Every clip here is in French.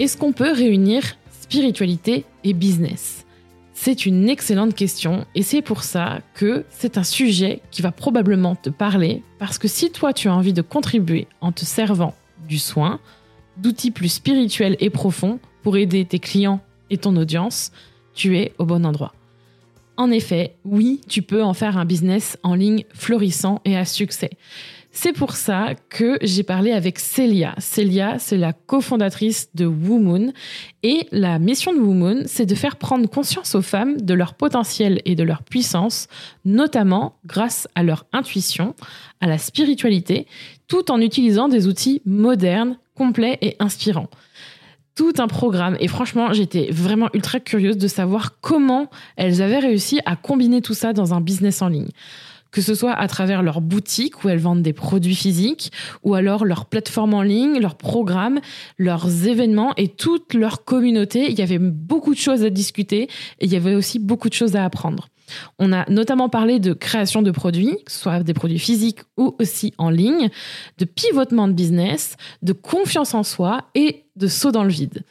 Est-ce qu'on peut réunir spiritualité et business? C'est une excellente question et c'est pour ça que c'est un sujet qui va probablement te parler parce que si toi tu as envie de contribuer en te servant du soin, d'outils plus spirituels et profonds pour aider tes clients et ton audience, tu es au bon endroit. En effet, oui, tu peux en faire un business en ligne florissant et à succès. C'est pour ça que j'ai parlé avec Célia. Célia, c'est la cofondatrice de WooMoon. Et la mission de WooMoon, c'est de faire prendre conscience aux femmes de leur potentiel et de leur puissance, notamment grâce à leur intuition, à la spiritualité, tout en utilisant des outils modernes, complets et inspirants tout un programme. Et franchement, j'étais vraiment ultra curieuse de savoir comment elles avaient réussi à combiner tout ça dans un business en ligne que ce soit à travers leur boutique où elles vendent des produits physiques, ou alors leur plateforme en ligne, leurs programmes, leurs événements et toute leur communauté. Il y avait beaucoup de choses à discuter et il y avait aussi beaucoup de choses à apprendre. On a notamment parlé de création de produits, soit des produits physiques ou aussi en ligne, de pivotement de business, de confiance en soi et de saut dans le vide.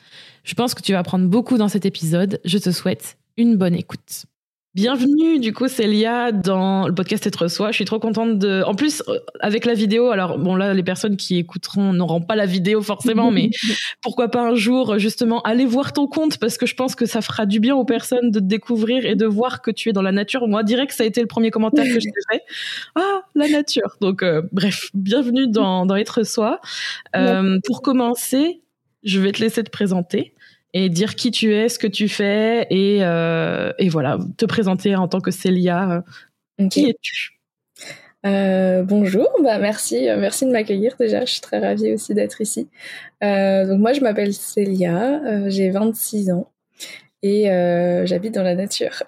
Je pense que tu vas apprendre beaucoup dans cet épisode. Je te souhaite une bonne écoute. Bienvenue du coup Célia dans le podcast Être Soi. Je suis trop contente de. En plus euh, avec la vidéo. Alors bon là les personnes qui écouteront n'auront pas la vidéo forcément, mais pourquoi pas un jour justement aller voir ton compte parce que je pense que ça fera du bien aux personnes de te découvrir et de voir que tu es dans la nature. Moi direct ça a été le premier commentaire que j'ai fait. Ah la nature. Donc euh, bref bienvenue dans dans Être Soi. Euh, pour commencer, je vais te laisser te présenter et dire qui tu es, ce que tu fais et, euh, et voilà, te présenter en tant que Célia. Qui es-tu? Euh, bonjour, bah merci, euh, merci de m'accueillir déjà. Je suis très ravie aussi d'être ici. Euh, donc moi je m'appelle Célia, euh, j'ai 26 ans et euh, j'habite dans la nature.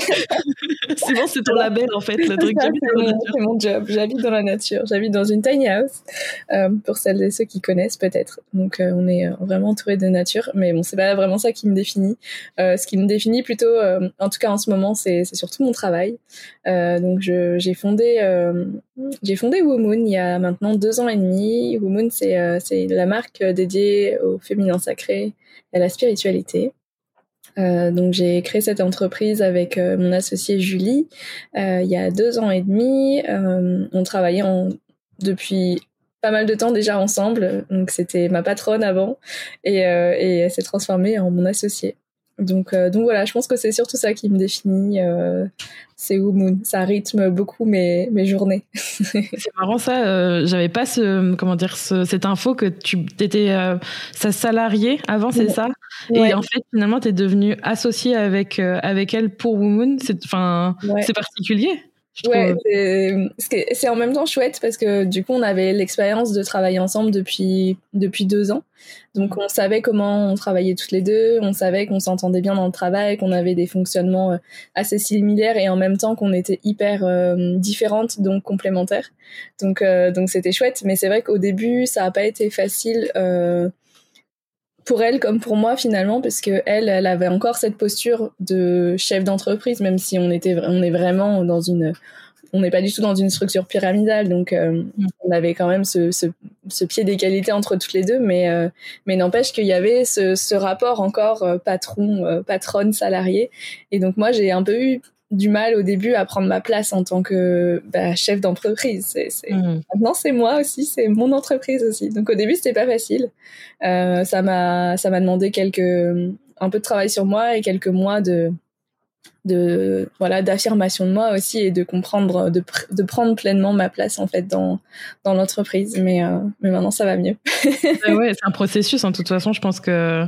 c'est bon, c'est ton label en fait, le truc. C'est mon job, j'habite dans la nature. J'habite dans une tiny house, euh, pour celles et ceux qui connaissent peut-être. Donc euh, on est vraiment entouré de nature, mais bon, c'est pas vraiment ça qui me définit. Ce qui me définit plutôt, en tout cas en ce moment, c'est surtout mon travail. donc j'ai fondé, j'ai fondé Womoon il y a maintenant deux ans et demi. Womoon, c'est c'est la marque dédiée au féminin sacré et à la spiritualité. Euh, donc j'ai créé cette entreprise avec euh, mon associé Julie euh, il y a deux ans et demi. Euh, on travaillait en, depuis pas mal de temps déjà ensemble, donc c'était ma patronne avant et, et elle s'est transformée en mon associé. Donc, euh, donc voilà, je pense que c'est surtout ça qui me définit. Euh, c'est Moon. Ça rythme beaucoup mes, mes journées. c'est marrant ça. Euh, J'avais pas ce, comment dire, ce, cette info que tu étais euh, sa salariée avant, c'est ça? Et en fait, finalement, tu es devenue associée avec, euh, avec elle pour Womoon. C'est ouais. particulier ouais, c'est en même temps chouette parce que du coup, on avait l'expérience de travailler ensemble depuis, depuis deux ans. Donc, on savait comment on travaillait toutes les deux, on savait qu'on s'entendait bien dans le travail, qu'on avait des fonctionnements euh, assez similaires et en même temps qu'on était hyper euh, différentes, donc complémentaires. Donc, euh, donc c'était chouette. Mais c'est vrai qu'au début, ça n'a pas été facile. Euh, pour elle comme pour moi finalement parce que elle elle avait encore cette posture de chef d'entreprise même si on était on est vraiment dans une on n'est pas du tout dans une structure pyramidale. Donc euh, mm. on avait quand même ce, ce, ce pied d'égalité entre toutes les deux. Mais euh, mais n'empêche qu'il y avait ce, ce rapport encore euh, patron euh, patronne salarié et donc moi j'ai un peu eu du mal au début à prendre ma place en tant que bah, chef d'entreprise. C'est, c'est... Mmh. Maintenant, c'est moi aussi, c'est mon entreprise aussi. Donc au début, c'était pas facile. Euh, ça m'a, ça m'a demandé quelques, un peu de travail sur moi et quelques mois de, de voilà d'affirmation de moi aussi et de comprendre de, de prendre pleinement ma place en fait dans dans l'entreprise mais euh, mais maintenant ça va mieux ouais c'est un processus en toute façon je pense que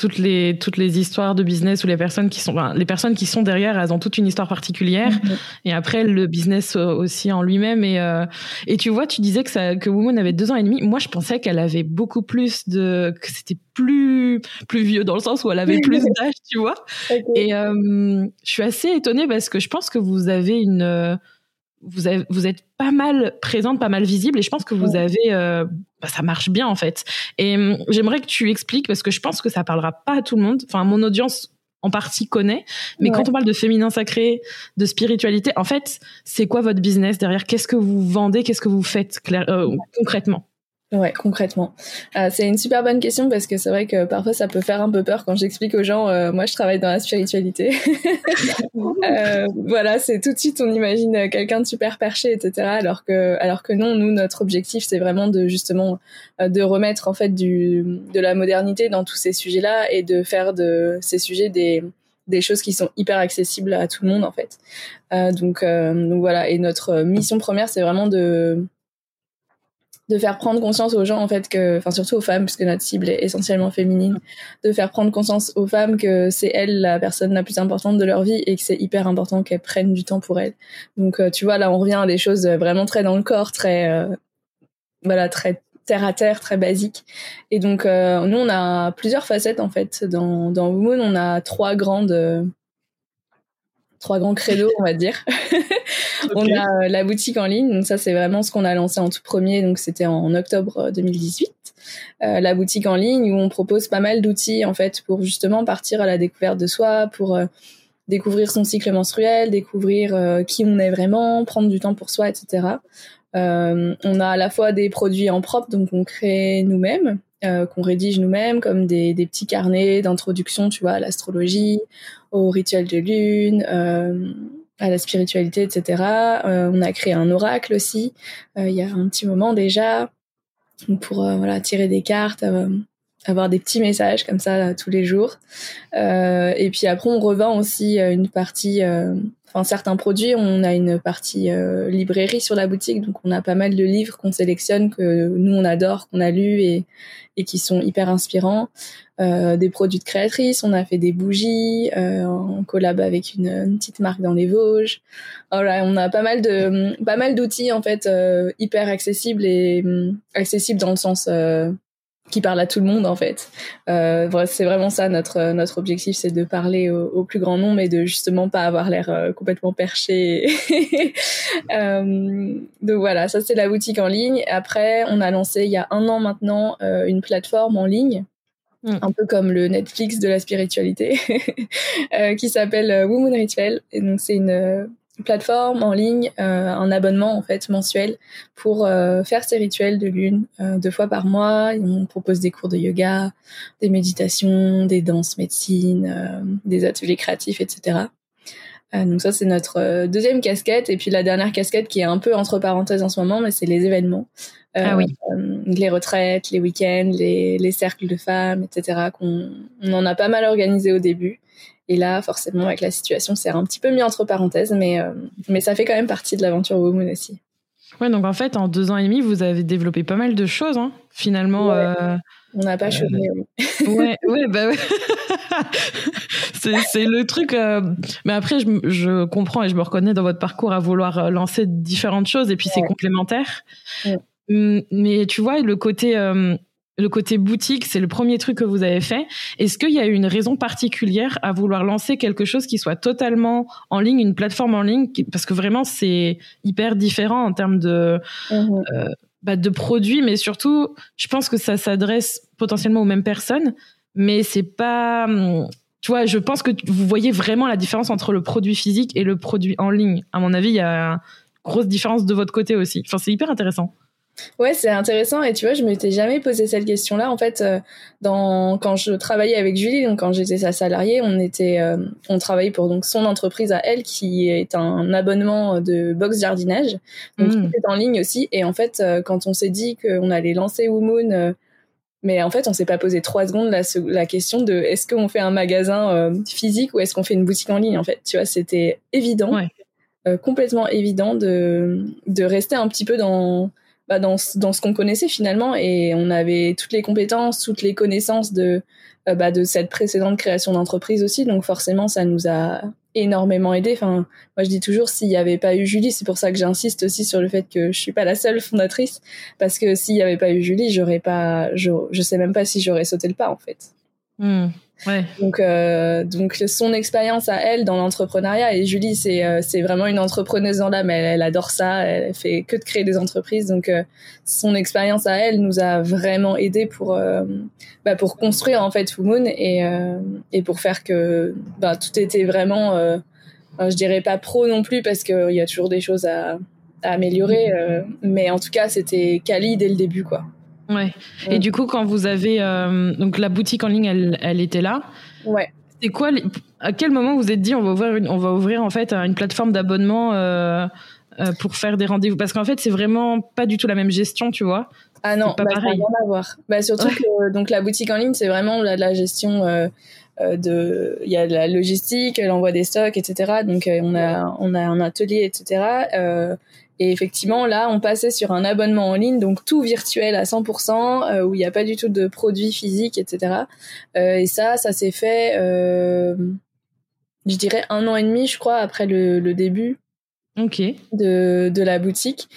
toutes les toutes les histoires de business ou les personnes qui sont les personnes qui sont derrière elles ont toute une histoire particulière. Mhm. et après le business aussi en lui-même. Et euh, et tu vois tu disais que ça que Woman avait deux ans et demi. Moi je pensais qu'elle avait beaucoup plus de que c'était plus plus vieux dans le sens où elle avait plus d'âge tu vois. Et euh, je suis assez étonnée parce que je pense que vous avez une vous, avez, vous êtes pas mal présente, pas mal visible, et je pense que vous avez, euh, bah, ça marche bien en fait. Et hum, j'aimerais que tu expliques parce que je pense que ça parlera pas à tout le monde. Enfin, mon audience en partie connaît, mais quand on parle de féminin sacré, de spiritualité, en fait, c'est quoi votre business derrière? Qu'est-ce que vous vendez? Qu'est-ce que vous faites euh, concrètement? Ouais, concrètement. Euh, c'est une super bonne question parce que c'est vrai que parfois ça peut faire un peu peur quand j'explique aux gens, euh, moi je travaille dans la spiritualité. euh, voilà, c'est tout de suite on imagine quelqu'un de super perché, etc. Alors que, alors que non, nous notre objectif c'est vraiment de justement euh, de remettre en fait du de la modernité dans tous ces sujets-là et de faire de ces sujets des des choses qui sont hyper accessibles à tout le monde en fait. Euh, donc, donc voilà. Et notre mission première c'est vraiment de de faire prendre conscience aux gens en fait que enfin surtout aux femmes puisque notre cible est essentiellement féminine de faire prendre conscience aux femmes que c'est elles la personne la plus importante de leur vie et que c'est hyper important qu'elles prennent du temps pour elles. Donc euh, tu vois là on revient à des choses vraiment très dans le corps très euh, voilà très terre à terre très basique. Et donc euh, nous on a plusieurs facettes en fait dans dans Woman on a trois grandes trois grands credos, on va dire. on a euh, la boutique en ligne, donc ça c'est vraiment ce qu'on a lancé en tout premier, donc c'était en octobre 2018. Euh, euh, la boutique en ligne où on propose pas mal d'outils en fait pour justement partir à la découverte de soi, pour découvrir son cycle menstruel, découvrir qui on est vraiment, prendre du temps pour soi, etc. on a à la fois des produits en propre, donc on crée nous-mêmes, euh, qu'on rédige nous-mêmes, comme des, des petits carnets d'introduction, tu vois, à l'astrologie, au rituel de lune, euh, à la spiritualité, etc. Euh, on a créé un oracle aussi, euh, il y a un petit moment déjà, pour euh, voilà tirer des cartes, avoir des petits messages comme ça tous les jours. et puis après, on revend aussi une partie enfin certains produits, on a une partie euh, librairie sur la boutique, donc on a pas mal de livres qu'on sélectionne que nous on adore, qu'on a lus et, et qui sont hyper inspirants. Euh, des produits de créatrices, on a fait des bougies euh, en collab avec une, petite marque dans les Vosges. Voilà, on a pas mal de pas mal d'outils en fait euh, hyper accessibles et accessibles dans le sens qui parle à tout le monde en fait. Euh, c'est vraiment ça notre notre objectif, c'est de parler au, plus grand nombre et de justement pas avoir l'air euh, complètement perché. euh, donc voilà, ça c'est la boutique en ligne. Après, on a lancé il y a un an maintenant euh, une plateforme en ligne. Mm. un peu comme le Netflix de la spiritualité, euh, qui s'appelle Woman Ritual. Et donc c'est une plateforme en ligne, euh, un abonnement en fait mensuel pour euh, faire ses rituels de lune euh, deux fois par mois. on propose des cours de yoga, des méditations, des danses médecine, des ateliers créatifs, etc. donc ça c'est notre deuxième casquette et puis la dernière casquette qui est un peu entre parenthèses en ce moment, mais c'est les événements. ah oui. les retraites, les week-ends, les, les cercles de femmes, etc. qu'on on en a pas mal organisé au début et là, forcément, avec la situation, c'est un petit peu mis entre parenthèses, mais, euh, mais ça fait quand même partie de l'aventure Woman aussi. Ouais, donc en fait, en deux ans et demi, vous avez développé pas mal de choses, hein, finalement. Euh, On n'a pas euh... chômé, oui. ouais, ouais, bah ouais. c'est le truc. Euh, mais après, je, je, comprends et je me reconnais dans votre parcours à vouloir lancer différentes choses et puis c'est complémentaire. Hum, mais tu vois, le côté le côté boutique, c'est le premier truc que vous avez fait. Est-ce qu'il y a eu une raison particulière à vouloir lancer quelque chose qui soit totalement en ligne, une plateforme en ligne, parce que vraiment c'est hyper différent en termes de mhm. euh, bah, de produits, mais surtout, je pense que ça s'adresse potentiellement aux mêmes personnes, mais c'est pas tu vois, je pense que vous voyez vraiment la différence entre le produit physique et le produit en ligne. À mon avis, il y a une grosse différence de votre côté aussi. Enfin, c'est hyper intéressant. Ouais, c'est intéressant et tu vois, je m'étais jamais posé cette question-là. En fait, euh, dans quand je travaillais avec Julie, donc quand j'étais sa salariée, on était, euh, on travaillait pour donc son entreprise à elle qui est un abonnement de box jardinage, donc mmh. en ligne aussi. Et en fait, euh, quand on s'est dit qu'on allait lancer Womoon, mais en fait, on s'est pas posé trois secondes la, la question de est-ce qu'on fait un magasin physique ou est-ce qu'on fait une boutique en ligne. En fait, tu vois, c'était évident, complètement évident de de rester un petit peu dans bah, dans, dans ce qu'on connaissait finalement et on avait toutes les compétences, toutes les connaissances de, euh, bah, de cette précédente création d'entreprise aussi. Donc forcément, ça nous a énormément aidé. Enfin, moi je dis toujours s'il n'y avait pas eu Julie, c'est pour ça que j'insiste aussi sur le fait que je suis pas la seule fondatrice, parce que s'il n'y avait pas eu Julie, j'aurais pas, je, je sais même pas si j'aurais sauté le pas en fait. Donc, euh, donc son expérience à elle dans l'entrepreneuriat et Julie, c'est euh, c'est vraiment une entrepreneuse dans l'âme. Elle, elle adore ça. Elle fait que de créer des entreprises. Donc, euh, son expérience à elle nous a vraiment aidé pour bah, pour construire en fait Full Moon et et pour faire que bah, tout était vraiment, je dirais pas pro non plus parce qu'il y a toujours des choses à, à améliorer. mais en tout cas, c'était quali dès le début, quoi. Ouais. Et du coup, quand vous avez euh, donc la boutique en ligne, elle, elle était là. Ouais. C'est quoi À quel moment vous êtes dit on va ouvrir une, on va ouvrir en fait une plateforme d'abonnement euh, euh, pour faire des rendez-vous? Parce qu'en fait, c'est vraiment pas du tout la même gestion, tu vois. Ah non, pas bah, pareil. Ça rien à voir. Bah, surtout que donc la boutique en ligne, c'est vraiment la, la gestion. De il y a la logistique l'envoi des stocks etc donc on a on a un atelier etc euh, et effectivement, là, on passait sur un abonnement en ligne, donc tout virtuel à 100%, euh, où il n'y a pas du tout de produits physiques, etc. Euh, et ça, ça s'est fait, euh, je dirais, un an et demi, je crois, après le, le début okay. de, de la boutique.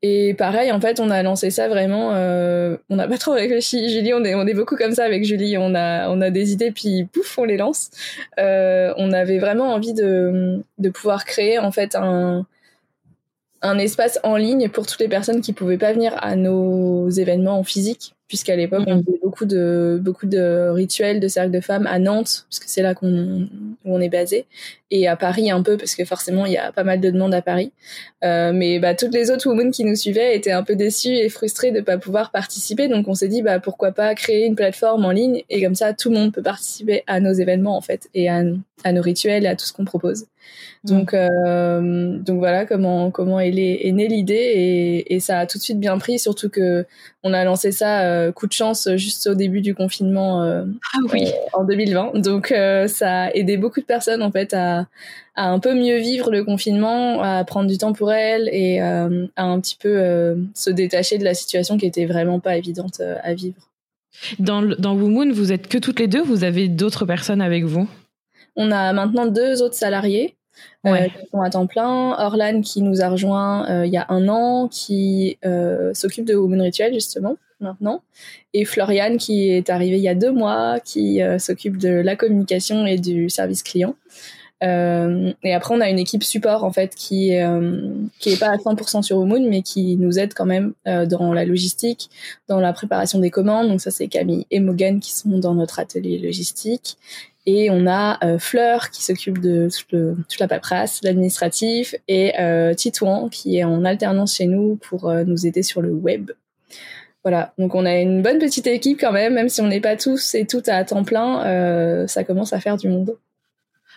Et pareil, en fait, on a lancé ça vraiment. Euh, on n'a pas trop réfléchi. Julie, on est, on est beaucoup comme ça avec Julie. On a, on a des idées, puis pouf, on les lance. Euh, on avait vraiment envie de, de pouvoir créer en fait un, un espace en ligne pour toutes les personnes qui pouvaient pas venir à nos événements en physique puisqu'à l'époque on mhm. faisait beaucoup de beaucoup de rituels de cercle de femmes à Nantes puisque c'est là qu'on où on est basé et à Paris un peu parce que forcément il y a pas mal de demandes à Paris. Euh, mais bah toutes les autres women qui nous suivaient étaient un peu déçues et frustrées de pas pouvoir participer. Donc on s'est dit bah pourquoi pas créer une plateforme en ligne et comme ça tout le monde peut participer à nos événements en fait et à, à nos rituels et à tout ce qu'on propose. Donc, euh, donc voilà comment comment est, est née l'idée et, et, ça a tout de suite bien pris, surtout que on a lancé ça euh, coup de chance juste au début du confinement euh, ah oui. Euh, en 2020. Donc euh, ça a aidé beaucoup de personnes en fait à, à un peu mieux vivre le confinement, à prendre du temps pour elles et à un petit peu se détacher de la situation qui était vraiment pas évidente à vivre. Dans dans Womoon, vous êtes que toutes les deux, vous avez d'autres personnes avec vous? On a maintenant deux autres salariés. Euh, ouais. qui sont à temps plein. Orlan qui nous a rejoint euh, il y a un an, qui euh, s'occupe de Women Ritual justement maintenant, et Floriane qui est arrivée il y a deux mois, qui s'occupe de la communication et du service client. Euh, et après, on a une équipe support en fait qui euh, qui est pas à 100% sur Womoon, mais qui nous aide quand même euh, dans la logistique, dans la préparation des commandes. Donc ça, c'est Camille et Morgan qui sont dans notre atelier logistique. Et on a euh, Fleur qui s'occupe de toute, la paperasse, l'administratif, et euh, Titouan qui est en alternance chez nous pour euh, nous aider sur le web. Voilà, donc on a une bonne petite équipe quand même, même si on n'est pas tous et toutes à temps plein, euh, ça commence à faire du monde.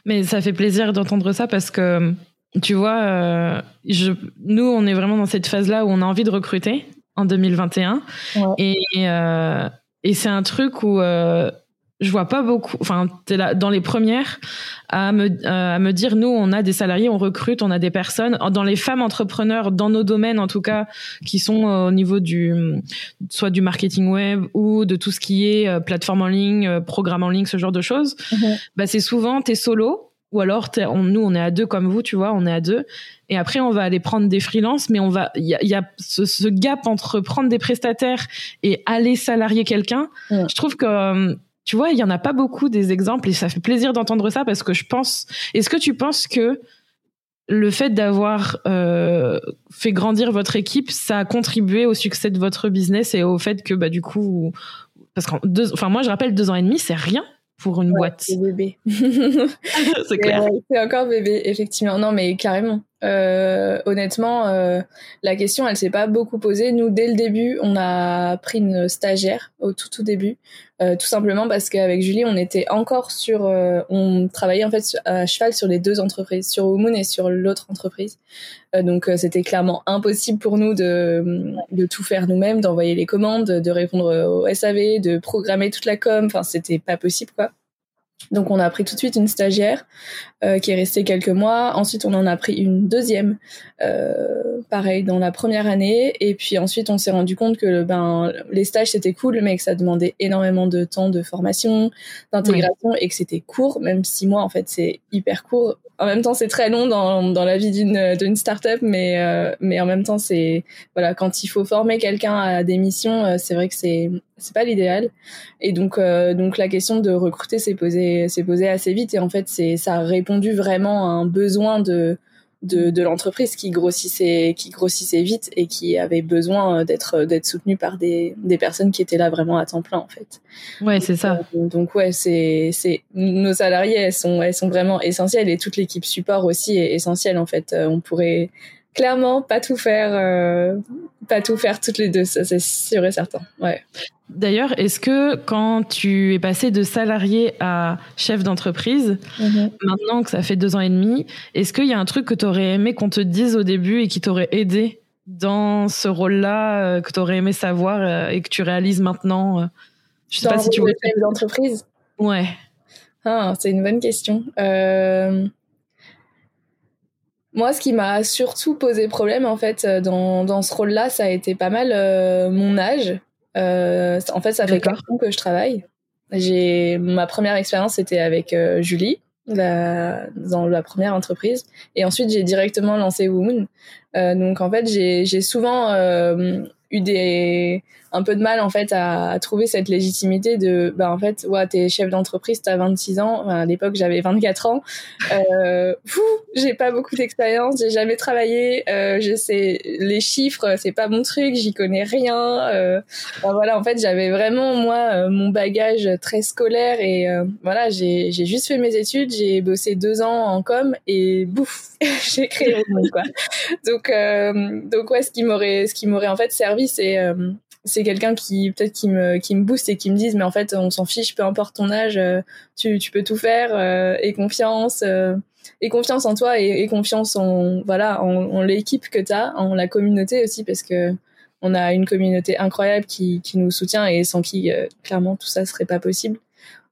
Mais ça fait plaisir d'entendre ça parce que, tu vois, je, nous, on est vraiment dans cette phase-là où on a envie de recruter en 2021. Ouais. Et, et c'est un truc où je vois pas beaucoup. Enfin, t'es là dans les premières à me euh, à me dire nous on a des salariés, on recrute, on a des personnes dans les femmes entrepreneurs dans nos domaines en tout cas qui sont euh, au niveau du soit du marketing web ou de tout ce qui est euh, plateforme en ligne, programme en ligne, ce genre de choses. Mm-hmm. Bah c'est souvent t'es solo ou alors on, nous on est à deux comme vous, tu vois, on est à deux. Et après on va aller prendre des freelances, mais on va il y a, y a ce, ce, gap entre prendre des prestataires et aller salarier quelqu'un. Mm. Je trouve que tu vois, il y en a pas beaucoup des exemples et ça fait plaisir d'entendre ça parce que je pense. Est-ce que tu penses que le fait d'avoir euh, fait grandir votre équipe, ça a contribué au succès de votre business et au fait que bah du coup, parce qu'en deux, enfin moi je rappelle deux ans et demi, c'est rien pour une ouais, boîte. C'est bébé. c'est clair. C'est encore bébé, effectivement. Non, mais carrément. Euh, honnêtement, euh, la question, elle s'est pas beaucoup posée. Nous, dès le début, on a pris une stagiaire au tout tout début, euh, tout simplement parce qu'avec Julie, on était encore sur, euh, on travaillait en fait à cheval sur les deux entreprises, sur Womoon et sur l'autre entreprise. Euh, donc, c'était clairement impossible pour nous de de tout faire nous-mêmes, d'envoyer les commandes, de répondre au SAV, de programmer toute la com. Enfin, c'était pas possible quoi. Donc on a pris tout de suite une stagiaire euh, qui est restée quelques mois. Ensuite on en a pris une deuxième, euh, pareil dans la première année. Et puis ensuite on s'est rendu compte que ben les stages c'était cool, mais que ça demandait énormément de temps de formation, d'intégration et que c'était court. Même six mois en fait c'est hyper court en même temps, c'est très long dans, dans la vie d'une d'une startup, mais euh, mais en même temps, c'est voilà quand il faut former quelqu'un à des missions, euh, c'est vrai que c'est c'est pas l'idéal. Et donc euh, donc la question de recruter s'est posée s'est posée assez vite et en fait c'est ça a répondu vraiment à un besoin de de, de l'entreprise qui grossissait qui grossissait vite et qui avait besoin euh, d'être euh, d'être soutenu par des, des personnes qui étaient là vraiment à temps plein en fait. Ouais, c'est ça. Donc, donc ouais, c'est c'est nos salariés elles sont elles sont vraiment essentielles et toute l'équipe support aussi est essentielle en fait. Euh, on pourrait clairement pas tout faire euh, pas tout faire toutes les deux, ça c'est sûr et certain. Ouais. D'ailleurs, est-ce que quand tu es passé de salarié à chef d'entreprise, Mhm. maintenant que ça fait deux ans et demi, est-ce qu'il y a un truc que tu aurais aimé qu'on te dise au début et qui t'aurait aidé dans ce rôle-là, euh, que tu aurais aimé savoir euh, et que tu réalises maintenant Je sais Dans pas si tu de chef d'entreprise? Ouais. Ah, c'est une bonne question. Euh, Moi, ce qui m'a surtout posé problème, en fait, euh, dans, dans ce rôle-là, ça a été pas mal euh, mon âge. Euh, en fait, ça fait D'accord. quatre ans que je travaille. J'ai ma première expérience, c'était avec euh, Julie, la, dans la première entreprise, et ensuite j'ai directement lancé. Euh, donc, en fait, j'ai j'ai souvent eu des un peu de mal en fait à, trouver cette légitimité de bah en fait ouais t'es chef d'entreprise t'as 26 ans. À l'époque j'avais 24 ans. Euh, j'ai pas beaucoup d'expérience j'ai jamais travaillé. Euh, je sais les chiffres c'est pas mon truc j'y connais rien. Euh, voilà en fait j'avais vraiment moi euh, mon bagage très scolaire et voilà j'ai j'ai juste fait mes études j'ai bossé deux ans en com et bouf j'ai créé le monde quoi. Donc donc ouais ce qui m'aurait ce qui m'aurait en fait servi c'est euh, c'est quelqu'un qui peut-être qui me qui me booste et qui me dise mais en fait on s'en fiche peu importe ton âge euh, tu tu peux tout faire euh, et confiance et confiance en toi et, et confiance en voilà en, en l'équipe que tu as en la communauté aussi parce que on a une communauté incroyable qui qui nous soutient et sans qui euh, clairement tout ça serait pas possible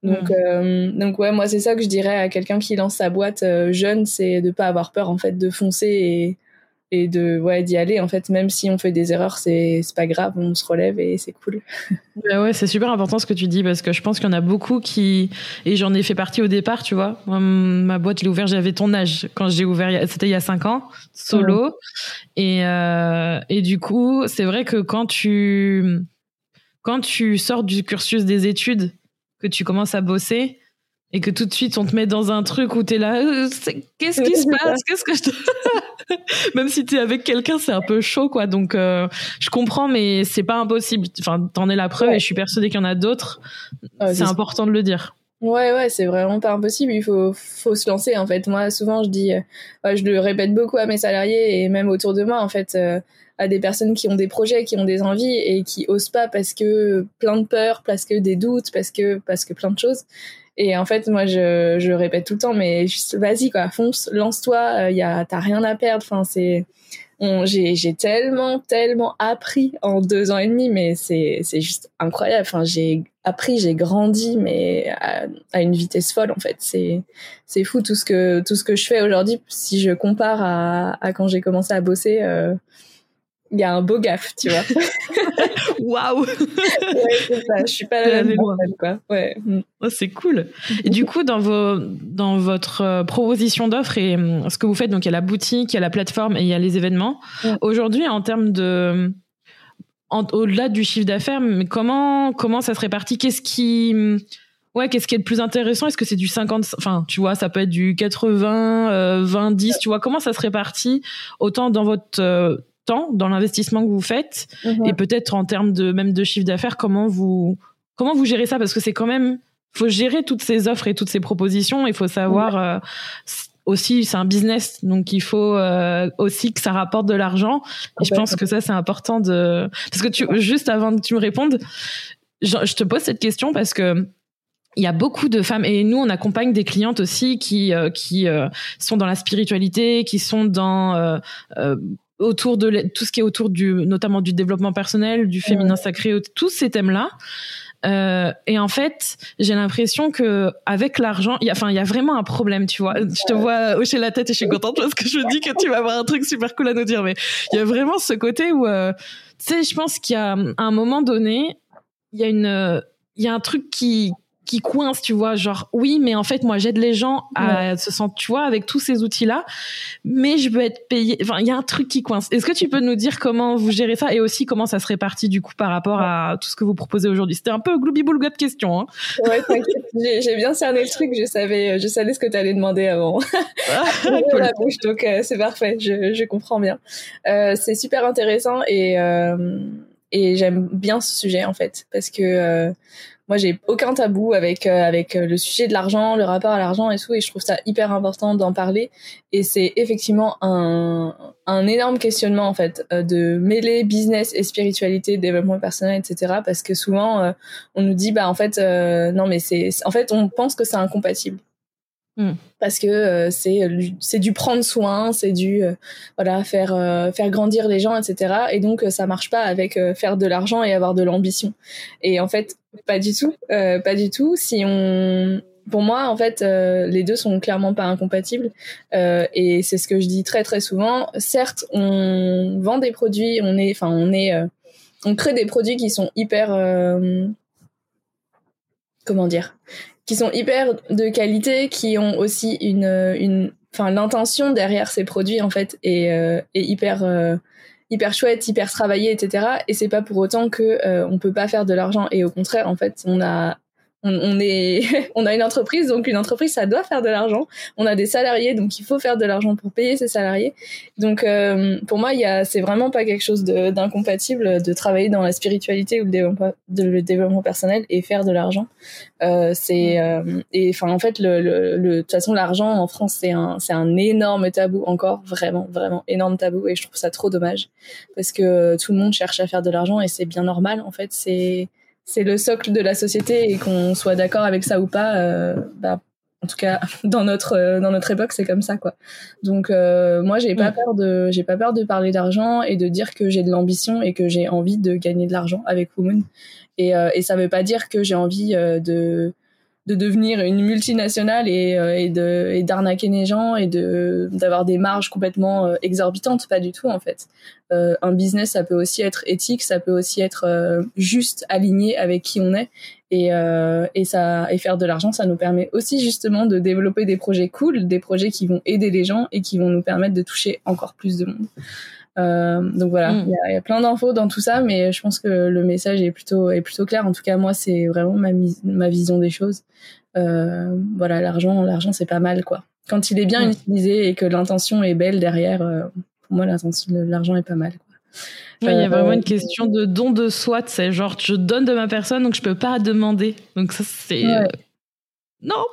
donc Mm. euh, donc ouais moi c'est ça que je dirais à quelqu'un qui lance sa boîte euh, jeune c'est de pas avoir peur en fait de foncer et et de ouais d'y aller en fait même si on fait des erreurs c'est c'est pas grave on se relève et c'est cool Ouais, ouais, c'est super important ce que tu dis parce que je pense qu'il y en a beaucoup qui et j'en ai fait partie au départ, tu vois. Moi, ma boîte, je l'ai ouverte, j'avais ton âge quand j'ai ouvert, c'était il y a cinq ans, solo. Et euh, et du coup, c'est vrai que quand tu quand tu sors du cursus des études, que tu commences à bosser et que tout de suite on te met dans un truc où t'es là, euh, qu'est-ce qui se passe, qu'est-ce que je te... même si t'es avec quelqu'un, c'est un peu chaud, quoi. Donc, euh, je comprends, mais c'est pas impossible. Enfin, t'en es la preuve Ouais. et je suis persuadée qu'il y en a d'autres. Ah, c'est important de le dire. Ouais, ouais, c'est vraiment pas impossible. Il faut, faut se lancer, en fait. Moi, souvent, je dis, euh, je le répète beaucoup à mes salariés et même autour de moi, en fait, euh, à des personnes qui ont des projets, qui ont des envies et qui osent pas parce que plein de peurs, parce que des doutes, parce que, parce que plein de choses. Et en fait, moi, je, je répète tout le temps, mais vas-y, quoi, fonce, lance-toi, il a, t'as rien à perdre. Enfin, c'est, j'ai, tellement, tellement appris en deux ans et demi, mais c'est, juste incroyable. Enfin, j'ai appris, j'ai grandi, mais à, à une vitesse folle, en fait. C'est, c'est fou tout ce que, tout ce que je fais aujourd'hui. Si je compare à, à quand j'ai commencé à bosser, euh, il y a un beau gaffe, tu vois. Waouh, ouais, c'est ça. Je suis pas la même personne, quoi. Ouais. Mm. Oh, c'est cool. Et du coup, dans vos, dans votre euh, proposition d'offres et hum, ce que vous faites, donc il y a la boutique, il y a la plateforme et il y a les événements. Ouais. Aujourd'hui, en termes de, au-delà du chiffre d'affaires, mais comment, comment ça se répartit? Qu'est-ce qui, hum, ouais, qu'est-ce qui est le plus intéressant? Est-ce que c'est du 50, enfin, tu vois, ça peut être du 80, euh, 20, 10, tu vois, comment ça se répartit autant dans votre euh, temps, dans l'investissement que vous faites Mhm. et peut-être en termes de même de chiffre d'affaires, comment vous comment vous gérez ça? Parce que c'est quand même faut gérer toutes ces offres et toutes ces propositions. Il faut savoir euh, aussi c'est un business, donc il faut euh, aussi que ça rapporte de l'argent. Et je pense que ça c'est important de parce que tu juste avant que tu me répondes, je, je te pose cette question parce que il y a beaucoup de femmes et nous on accompagne des clientes aussi qui euh, qui euh, sont dans la spiritualité, qui sont dans euh, autour de tout ce qui est autour du notamment du développement personnel, du féminin sacré, tous ces thèmes-là. Euh, et en fait, j'ai l'impression que avec l'argent, il y a, enfin, il y a vraiment un problème, tu vois. Je te vois hocher la tête et je suis contente parce que je me dis que tu vas avoir un truc super cool à nous dire. Mais il y a vraiment ce côté où, euh, tu sais, je pense qu'il y a un moment donné, il y a une, il y a un truc qui qui coince, tu vois, genre oui, mais en fait moi j'aide les gens à se sentir, tu vois, avec tous ces outils-là, mais je veux être payé. Enfin, il y a un truc qui coince. Est-ce que tu peux nous dire comment vous gérez ça et aussi comment ça se répartit du coup par rapport à tout ce que vous proposez aujourd'hui? C'était un peu gloubi boule de question. Hein. Ouais, t'inquiète, j'ai bien cerné le truc. Je savais, je savais ce que tu allais demander avant. Ah, la bouche, donc euh, c'est parfait. Je, je, comprends bien. Euh, c'est super intéressant et euh, et j'aime bien ce sujet en fait parce que moi j'ai aucun tabou avec euh, avec euh, le sujet de l'argent, le rapport à l'argent et tout et je trouve ça hyper important d'en parler. Et c'est effectivement un un énorme questionnement en fait de mêler business et spiritualité, développement personnel etc parce que souvent on nous dit bah en fait non mais c'est en fait on pense que c'est incompatible Mm. Parce que euh, c'est euh, c'est du prendre soin, c'est du euh, voilà faire faire grandir les gens, etc. Et donc ça marche pas avec faire de l'argent et avoir de l'ambition. Et en fait, pas du tout, pas du tout. Si on pour moi, en fait, les deux sont clairement pas incompatibles. et c'est ce que je dis très très souvent. Certes, on vend des produits, on est, on est, on crée des produits qui sont hyper, comment dire, qui sont hyper de qualité, qui ont aussi une, une, enfin l'intention derrière ces produits en fait est, euh, est hyper euh, hyper chouette, hyper travaillé, etc. Et c'est pas pour autant que euh, on peut pas faire de l'argent. Et au contraire, en fait, on a on, est, on a une entreprise, donc une entreprise, ça doit faire de l'argent. On a des salariés, donc il faut faire de l'argent pour payer ses salariés. Donc euh, pour moi, il y a, c'est vraiment pas quelque chose d'incompatible de, travailler dans la spiritualité ou le développement, de, le développement personnel et faire de l'argent. Euh, c'est euh, et enfin en fait, le, le, de toute façon, l'argent en France, c'est un, c'est un énorme tabou encore, vraiment, vraiment énorme tabou, et je trouve ça trop dommage parce que tout le monde cherche à faire de l'argent et c'est bien normal. En fait, c'est c'est le socle de la société et qu'on soit d'accord avec ça ou pas, euh, bah, en tout cas dans notre euh, dans notre époque c'est comme ça quoi. Donc euh, moi j'ai pas mm. peur de j'ai pas peur de parler d'argent et de dire que j'ai de l'ambition et que j'ai envie de gagner de l'argent avec Woman. Et euh, et ça veut pas dire que j'ai envie euh, de de devenir une multinationale et, euh, et de et d'arnaquer les gens et de d'avoir des marges complètement euh, exorbitantes. Pas du tout en fait. Euh, un business ça peut aussi être éthique ça peut aussi être euh, juste aligné avec qui on est. Et euh, et ça et faire de l'argent ça nous permet aussi justement de développer des projets cool des projets qui vont aider les gens et qui vont nous permettre de toucher encore plus de monde donc voilà, mm. il y, a plein d'infos dans tout ça, mais je pense que le message est plutôt est plutôt clair. En tout cas, moi, c'est vraiment ma, ma vision des choses. Euh, voilà, l'argent, l'argent, c'est pas mal, quoi. Quand il est bien utilisé et que l'intention est belle derrière, euh, pour moi, l'intention, l'argent est pas mal. Quoi. il y a vraiment une question de don de soi, c'est genre je donne de ma personne donc je peux pas demander. Donc ça c'est non.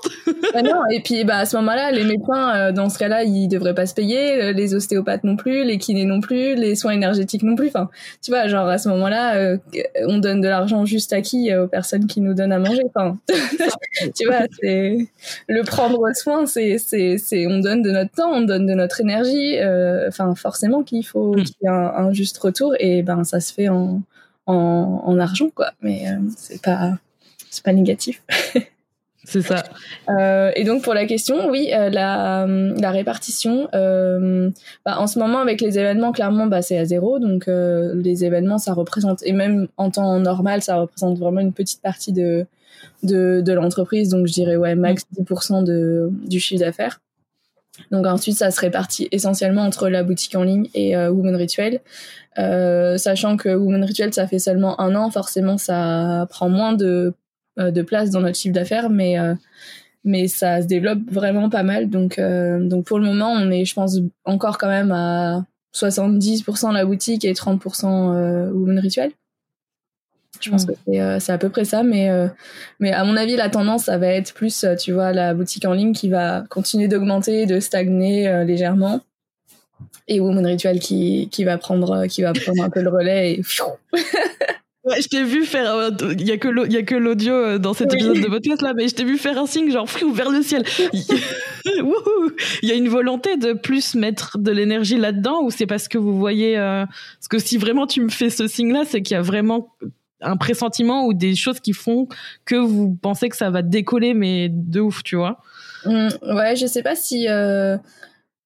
bah non. Et puis bah à ce moment-là, les médecins euh, dans ce cas-là, ils devraient pas se payer, euh, les ostéopathes non plus, les kinés non plus, les soins énergétiques non plus. Enfin, tu vois, genre à ce moment-là, euh, on donne de l'argent juste à qui aux personnes qui nous donnent à manger. Enfin, tu vois, c'est le prendre soin, c'est c'est c'est on donne de notre temps, on donne de notre énergie. Enfin, forcément qu'il faut mm. qu'il y ait un, un, juste retour et ben ça se fait en en, en argent quoi. Mais c'est pas c'est pas négatif. C'est ça. Euh, et donc pour la question, oui, euh, la, la répartition, euh, bah, en ce moment avec les événements, clairement, bah, c'est à zéro. Donc euh, les événements, ça représente, et même en temps normal, ça représente vraiment une petite partie de, de, de l'entreprise. Donc je dirais, ouais, max 10% de, du chiffre d'affaires. Donc ensuite, ça se répartit essentiellement entre la boutique en ligne et euh, Woman Rituel. Euh, sachant que Woman Rituel, ça fait seulement un an, forcément, ça prend moins de euh, de place dans notre chiffre d'affaires, mais euh, mais ça se développe vraiment pas mal. Donc euh, donc pour le moment, on est, je pense, encore quand même à 70% la boutique et 30% Women Rituel. Je pense que c'est à peu près ça, mais mais à mon avis la tendance ça va être plus tu vois la boutique en ligne qui va continuer d'augmenter, de stagner légèrement, et Woman Ritual qui qui va prendre qui va prendre un peu le relais et Ouais, je t'ai vu faire. Il y a que l'audio euh, dans cet épisode de podcast là, mais je t'ai vu faire un signe genre vers le ciel. Il y a une volonté de plus mettre de l'énergie là-dedans, ou c'est parce que vous voyez. Euh... Parce que si vraiment tu me fais ce signe là, c'est qu'il y a vraiment un pressentiment ou des choses qui font que vous pensez que ça va décoller, mais de ouf, tu vois? Mmh, Ouais, je sais pas si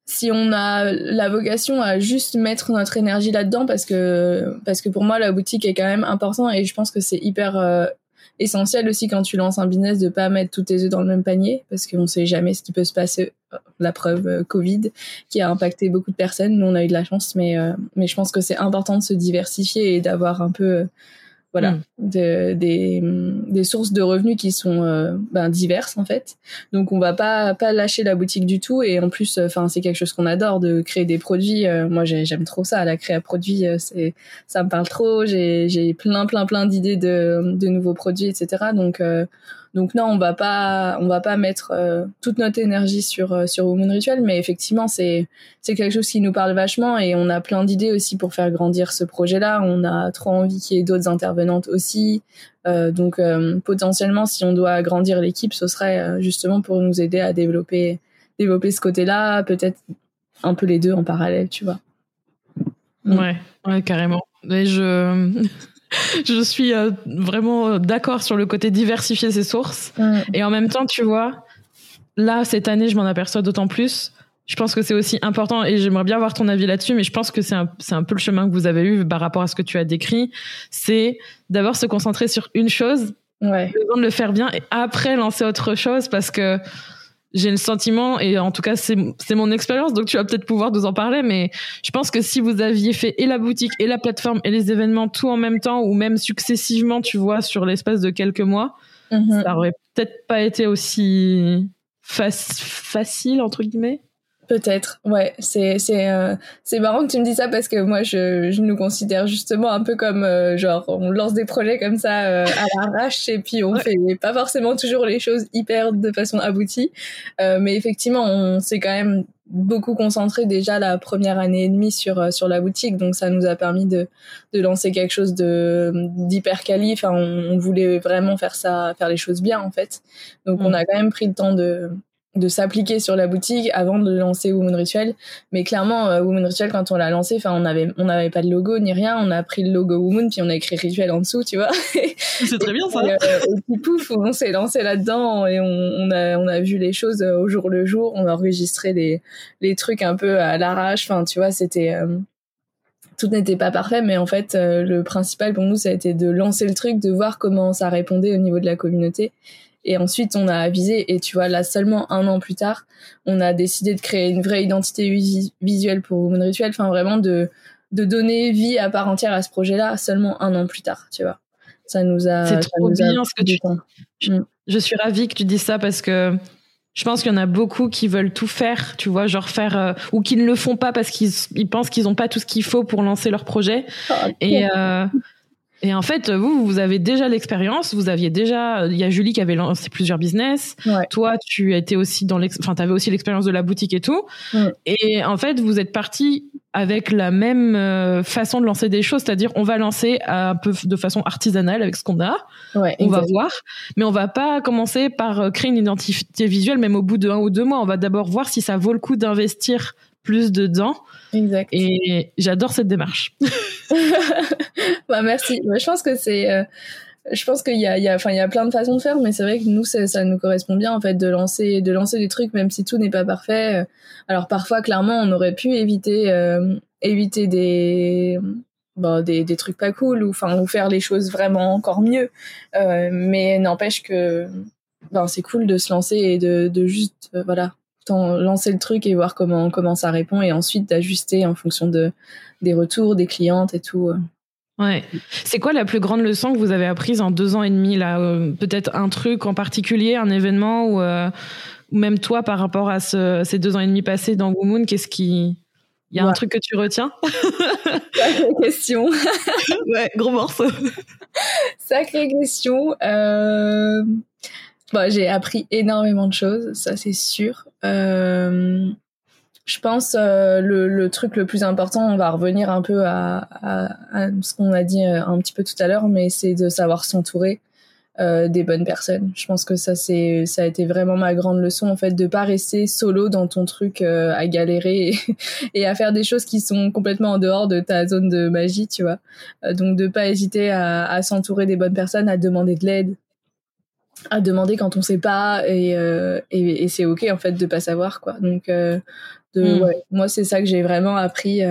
si on a la vocation à juste mettre notre énergie là-dedans parce que parce que pour moi la boutique est quand même important et je pense que c'est hyper euh, essentiel aussi quand tu lances un business de pas mettre tous tes œufs dans le même panier parce qu'on sait jamais ce qui peut se passer. La preuve euh, Covid qui a impacté beaucoup de personnes. Nous on a eu de la chance mais euh, mais je pense que c'est important de se diversifier et d'avoir un peu voilà, mm. de, des, des, sources de revenus qui sont euh, ben, diverses en fait. Donc on va pas pas lâcher la boutique du tout et en plus, enfin c'est quelque chose qu'on adore de créer des produits. Euh, moi j'aime trop ça, la créa produit, euh, c'est ça me parle trop. J'ai j'ai plein plein plein d'idées de, de nouveaux produits etc. Donc donc non, on va pas, on va pas mettre euh, toute notre énergie sur euh, sur Woman Ritual, mais effectivement c'est c'est quelque chose qui nous parle vachement et on a plein d'idées aussi pour faire grandir ce projet-là. On a trop envie qu'il y ait d'autres intervenantes aussi. Euh, donc potentiellement, si on doit agrandir l'équipe, ce serait justement pour nous aider à développer développer ce côté-là, peut-être un peu les deux en parallèle, tu vois. Ouais, ouais, carrément. Mais je je suis euh, vraiment euh, d'accord sur le côté diversifier ses sources. Et en même temps, tu vois, là, cette année, je m'en aperçois d'autant plus. Je pense que c'est aussi important et j'aimerais bien avoir ton avis là-dessus, mais je pense que c'est un, c'est un peu le chemin que vous avez eu par rapport à ce que tu as décrit. C'est d'abord se concentrer sur une chose, ouais. de le faire bien et après lancer autre chose parce que j'ai le sentiment, et en tout cas c'est mon expérience, donc tu vas peut-être pouvoir nous en parler, mais je pense que si vous aviez fait et la boutique, et la plateforme, et les événements tout en même temps, ou même successivement, tu vois, sur l'espace de quelques mois, mhm. ça aurait peut-être pas été aussi facile, entre guillemets? Peut-être, ouais. C'est c'est euh, c'est marrant que tu me dis ça parce que moi je je nous considère justement un peu comme euh, genre on lance des projets comme ça euh, à l'arrache et puis on fait pas forcément toujours les choses hyper de façon aboutie, mais effectivement on s'est quand même beaucoup concentré déjà la première année et demie sur sur la boutique. Donc ça nous a permis de de lancer quelque chose de d'hyper quali. Enfin on, voulait vraiment faire ça faire les choses bien en fait. Donc on mm. a quand même pris le temps de de s'appliquer sur la boutique avant de lancer Woman Ritual. Mais clairement euh, Woman Ritual quand on l'a lancé enfin on avait on n'avait pas de logo ni rien. On a pris le logo Woman puis on a écrit Ritual en dessous tu vois. C'est très bien ça. Et, euh, puis pouf on s'est lancé là dedans et on, on, a on a vu les choses euh, au jour le jour. On a enregistré les les trucs un peu à l'arrache. Enfin tu vois c'était euh, tout n'était pas parfait, mais en fait, le principal pour nous, ça a été de lancer le truc, de voir comment ça répondait au niveau de la communauté. Et ensuite, on a avisé. Et tu vois, là, seulement un an plus tard, on a décidé de créer une vraie identité visuelle pour Woman Ritual. Enfin, vraiment de, de donner vie à part entière à ce projet-là seulement un an plus tard, tu vois. Ça nous a. C'est trop bien ce que tu dis. Mm. Je, suis ravie que tu dises ça parce que je pense qu'il y en a beaucoup qui veulent tout faire, tu vois, genre faire euh, ou qui ne le font pas parce qu'ils ils pensent qu'ils n'ont pas tout ce qu'il faut pour lancer leur projet. Ah, et euh, et en fait, vous, vous avez déjà l'expérience, vous aviez déjà, il y a Julie qui avait lancé plusieurs business. Toi, tu étais aussi dans l'ex, enfin, t'avais aussi l'expérience de la boutique et tout. Et en fait, vous êtes parti avec la même euh, façon de lancer des choses, c'est-à-dire on va lancer un peu de façon artisanale avec ce qu'on a. on va voir, mais on va pas commencer par euh, créer une identité visuelle, même au bout de un ou deux mois. On va d'abord voir si ça vaut le coup d'investir plus dedans. Exact. Et j'adore cette démarche. bah merci. je pense que c'est euh, je pense qu'il y a, il y a, enfin, il y a plein de façons de faire, mais c'est vrai que nous, ça, nous correspond bien en fait de lancer, de lancer des trucs, même si tout n'est pas parfait. Alors parfois, clairement, on aurait pu éviter, euh, éviter des, bon, des, des trucs pas cool ou enfin, ou faire les choses vraiment encore mieux. Euh, mais n'empêche que, ben, c'est cool de se lancer et de, de juste, voilà, lancer le truc et voir comment comment ça répond et ensuite d'ajuster en fonction de des retours des clientes et tout. Euh. Ouais. C'est quoi la plus grande leçon que vous avez apprise en deux ans et demi là euh, Peut-être un truc en particulier, un événement euh, ou même toi par rapport à ce, ces deux ans et demi passés dans Womoon, qu'est-ce qui il y a un truc que tu retiens? Sacrée question. ouais, gros morceau. Sacrée question. Euh j'ai appris énormément de choses, ça c'est sûr. Euh, je pense euh, le, truc le plus important, on va revenir un peu à, ce qu'on a dit euh, un petit peu tout à l'heure, mais c'est de savoir s'entourer. euh, des bonnes personnes. Je pense que ça c'est ça a été vraiment ma grande leçon en fait de pas rester solo dans ton truc à galérer et, à faire des choses qui sont complètement en dehors de ta zone de magie, tu vois. Donc de pas hésiter à, à s'entourer des bonnes personnes, à demander de l'aide, à demander quand on sait pas et, et, et c'est ok en fait de pas savoir quoi. Donc de, mm. ouais, moi c'est ça que j'ai vraiment appris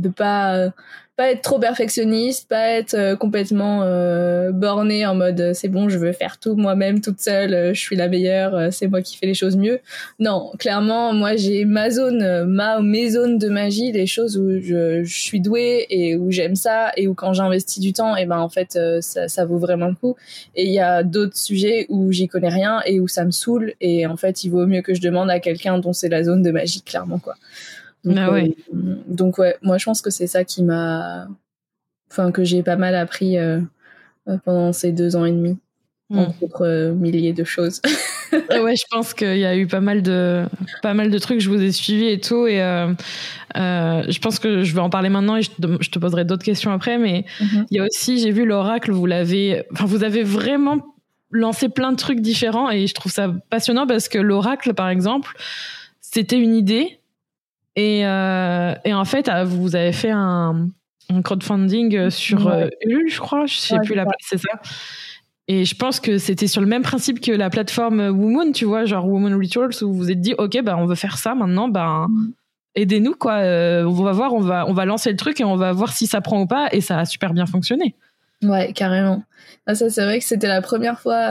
de pas pas être trop perfectionniste, pas être euh, complètement euh, borné en mode euh, c'est bon, je veux faire tout moi-même toute seule, je suis la meilleure, c'est moi qui fais les choses mieux. Non, clairement, moi j'ai ma zone, ma mes zones de magie, les choses où je, je suis douée et où j'aime ça et où quand j'investis du temps, et ben en fait ça, ça vaut vraiment le coup. Et il y a d'autres sujets où j'y connais rien et où ça me saoule et en fait il vaut mieux que je demande à quelqu'un dont c'est la zone de magie clairement quoi. Donc, ah ouais. Euh, donc ouais, moi je pense que c'est ça qui m'a, enfin que j'ai pas mal appris euh, euh, pendant ces deux ans et demi, hmm. entre autres milliers de choses. ouais, je pense qu'il y a eu pas mal de pas mal de trucs. Je vous ai suivi et tout, et euh, je pense que je vais en parler maintenant et je te, je te poserai d'autres questions après. Mais mm-hmm. il y a aussi, j'ai vu l'oracle. Vous l'avez, enfin, vous avez vraiment lancé plein de trucs différents et je trouve ça passionnant parce que l'oracle, par exemple, c'était une idée et, euh, et en fait, euh, vous avez fait un, un crowdfunding euh, sur Ulule, je crois. Je sais plus la place, c'est ça. Et je pense que c'était sur le même principe que la plateforme Woman, tu vois, genre Woman Rituals, où vous vous êtes dit, OK, bah, on veut faire ça maintenant, ben, aidez-nous, quoi. on va voir, on va, on va lancer le truc et on va voir si ça prend ou pas. Et ça a super bien fonctionné. Ouais, carrément. Ah, ça, c'est vrai que c'était la première fois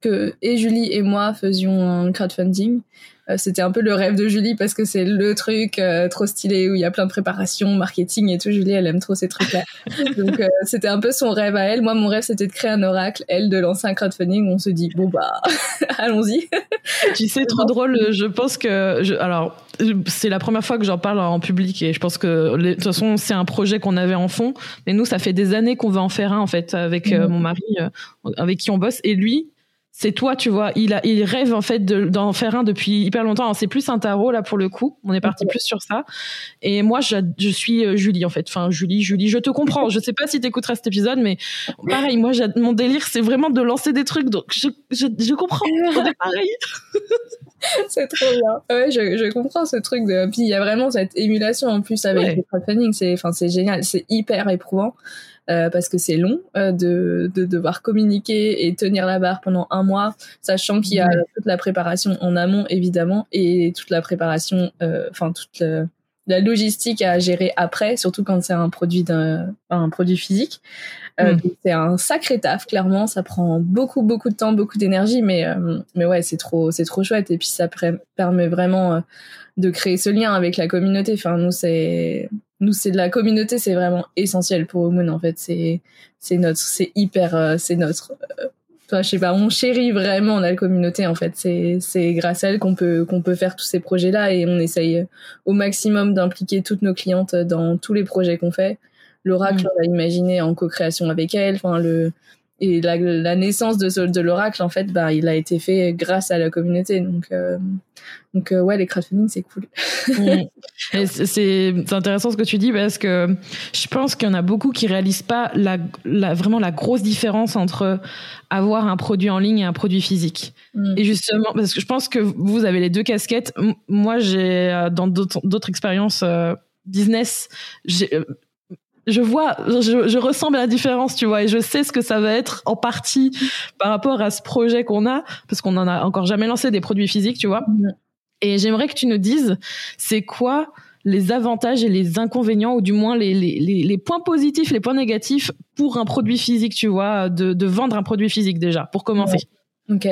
que et Julie et moi faisions un crowdfunding. Euh, c'était un peu le rêve de Julie parce que c'est le truc euh, trop stylé où il y a plein de préparation, marketing et tout. Julie, elle aime trop ces trucs-là. Donc euh, c'était un peu son rêve à elle. Moi, mon rêve, c'était de créer un oracle. Elle, de lancer un crowdfunding. On se dit bon bah, allons-y. tu sais, trop drôle. Je pense que je, alors c'est la première fois que j'en parle en public et je pense que de toute façon c'est un projet qu'on avait en fond mais nous ça fait des années qu'on veut en faire un en fait avec mmh. mon mari avec qui on bosse et lui c'est toi, tu vois. Il a, il rêve en fait d'en faire un depuis hyper longtemps. C'est plus un tarot là pour le coup. On est parti plus sur ça. Et moi, je, je, suis euh, Julie en fait. Enfin, Julie, Julie, je te comprends. Je sais pas si t'écouteras cet épisode, mais pareil, moi, mon délire, c'est vraiment de lancer des trucs. Donc, je, je, je comprends. pareil. c'est trop bien. Ouais, je, je comprends ce truc de. Puis il y a vraiment cette émulation en plus avec le crowdfunding. C'est, enfin, c'est génial. C'est hyper éprouvant. Euh, parce que c'est long euh, de, de, devoir communiquer et tenir la barre pendant un mois, sachant qu'il y a toute la préparation en amont évidemment et toute la préparation, euh, enfin toute la, logistique à gérer après, surtout quand c'est un produit d'un un produit physique. Euh, mm. C'est un sacré taf, clairement. Ça prend beaucoup, beaucoup de temps, beaucoup d'énergie, mais mais ouais, c'est trop, c'est trop chouette. Et puis ça permet vraiment de créer ce lien avec la communauté. Enfin, nous, c'est nous c'est de la communauté c'est vraiment essentiel pour Omoon en fait. C'est c'est notre c'est hyper euh, c'est notre euh, toi je sais pas on chérit vraiment la communauté en fait. C'est c'est grâce à elle qu'on peut qu'on peut faire tous ces projets là et on essaye au maximum d'impliquer toutes nos clientes dans tous les projets qu'on fait. L'oracle mmh. on l'a imaginé en co-création avec elle. Enfin le et la, la, naissance de, de l'oracle en fait bah il a été fait grâce à la communauté donc euh, donc euh, ouais les crowdfunding c'est cool mm. c'est intéressant ce que tu dis parce que je pense qu'il y en a beaucoup qui réalisent pas la, la, vraiment la grosse différence entre avoir un produit en ligne et un produit physique mm. et justement parce que je pense que vous avez les deux casquettes moi j'ai euh, dans d'autres expériences business j'ai je vois, je, je ressens la différence, tu vois, et je sais ce que ça va être en partie par rapport à ce projet qu'on a, parce qu'on en a encore jamais lancé des produits physiques, tu vois. Et j'aimerais que tu nous dises, c'est quoi les avantages et les inconvénients, ou du moins les, les, les, points positifs, les points négatifs pour un produit physique, tu vois, de, de vendre un produit physique déjà, pour commencer. Ok.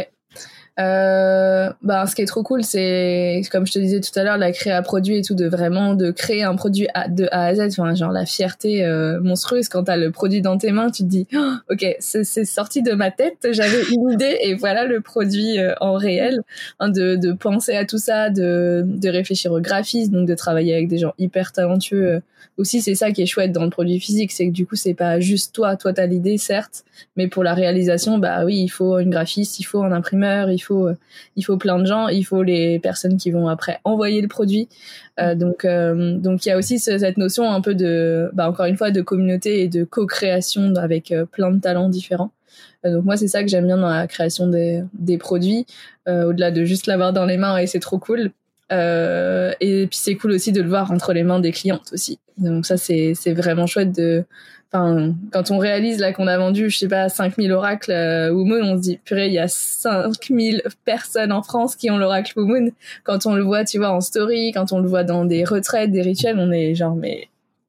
Euh, bah, ce qui est trop cool, c'est comme je te disais tout à l'heure, la créa produit et tout, de vraiment de créer un produit de A à Z. Enfin, genre la fierté euh, monstrueuse quand t'as le produit dans tes mains, tu te dis, oh, ok, c'est sorti de ma tête, j'avais une idée et voilà le produit euh, en réel. Hein, de, de penser à tout ça, de, de réfléchir au graphisme, donc de travailler avec des gens hyper talentueux. Euh, aussi, c'est ça qui est chouette dans le produit physique, c'est que du coup, c'est pas juste toi, toi t'as l'idée, certes, mais pour la réalisation, bah oui, il faut une graphiste, il faut un imprimeur, il faut il faut plein de gens, il faut les personnes qui vont après envoyer le produit. Euh, donc donc il y a aussi cette notion un peu de bah encore une fois de communauté et de co-création avec plein de talents différents. donc moi c'est ça que j'aime bien dans la création des des produits au-delà de juste l'avoir dans les mains et c'est trop cool. Euh, et puis c'est cool aussi de le voir entre les mains des clientes aussi. Donc ça c'est c'est vraiment chouette de enfin quand on réalise là qu'on a vendu je sais pas 5000 oracles euh, Moon, on se dit purée, il y a 5000 personnes en France qui ont l'oracle Moon. Quand on le voit, tu vois en story, quand on le voit dans des retraites, des rituels, on est genre mais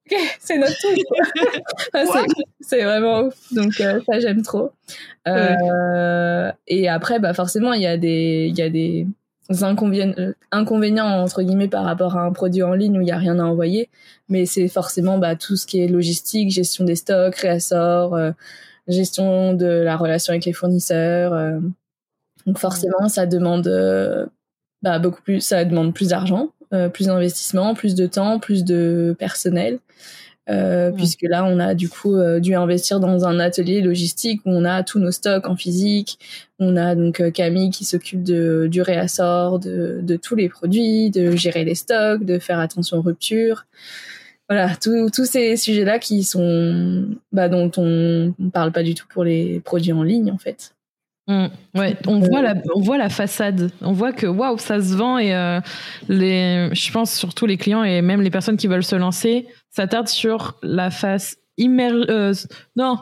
c'est notre truc. c'est vraiment ouf. Donc euh, ça j'aime trop. Euh, et après bah forcément il y a des il y a des euh, inconvénients, entre guillemets par rapport à un produit en ligne où il n'y a rien à envoyer, mais c'est forcément bah, tout ce qui est logistique, gestion des stocks, réassort, euh, gestion de la relation avec les fournisseurs. Euh. donc forcément, ça demande bah, beaucoup plus, ça demande plus d'argent, plus d'investissement, plus de temps, plus de personnel. Euh, puisque là on a du coup euh, dû investir dans un atelier logistique où on a tous nos stocks en physique, on a donc euh, Camille qui s'occupe de du réassort de, de tous les produits, de gérer les stocks, de faire attention aux ruptures. Voilà, tous ces sujets-là qui sont bah, dont on ne parle pas du tout pour les produits en ligne en fait. Mmh. ouais, on voit la, on voit la façade. On voit que waouh, ça se vend et les, je pense surtout les clients et même les personnes qui veulent se lancer s'attarde sur la face immergée, euh, non,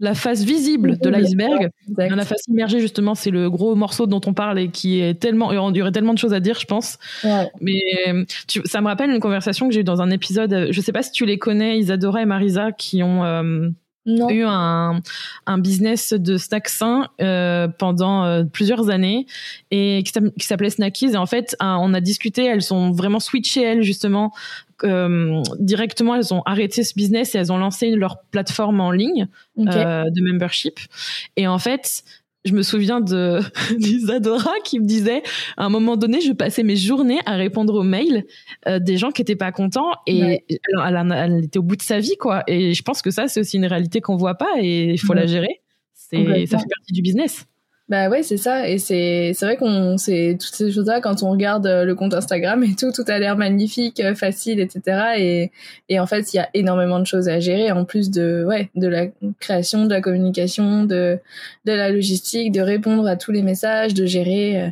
la face visible de l'iceberg. La face immergée, justement, c'est le gros morceau dont on parle et qui est tellement, il y aurait tellement de choses à dire, je pense. Mais ça me rappelle une conversation que j'ai eue dans un épisode. Je sais pas si tu les connais, Isadora et Marisa, qui ont euh, eu un, un business de snack sain euh, pendant euh, plusieurs années et qui s'appelait Snackies et en fait on a discuté elles sont vraiment switchées elles justement euh, directement elles ont arrêté ce business et elles ont lancé leur plateforme en ligne euh, de membership et en fait je me souviens de d'Isadora qui me disait à un moment donné, je passais mes journées à répondre aux mails euh, des gens qui étaient pas contents et elle, était au bout de sa vie quoi. Et je pense que ça c'est aussi une réalité qu'on voit pas et il faut la gérer. C'est ça fait partie du business. Bah ouais, c'est ça. Et c'est c'est vrai qu'on c'est toutes ces choses-là quand on regarde euh, le compte Instagram et tout, tout a l'air magnifique, euh, facile, etc. Et et en fait, il y a énormément de choses à gérer en plus de ouais de la création, de la communication, de de la logistique, de répondre à tous les messages, de gérer euh,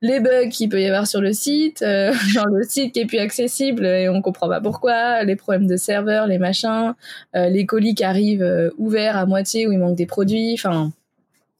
les bugs qu'il peut y avoir sur le site, genre le site qui est plus accessible et on comprend pas pourquoi, les problèmes de serveur, les machins, les colis qui arrivent ouverts à moitié où il manque des produits, enfin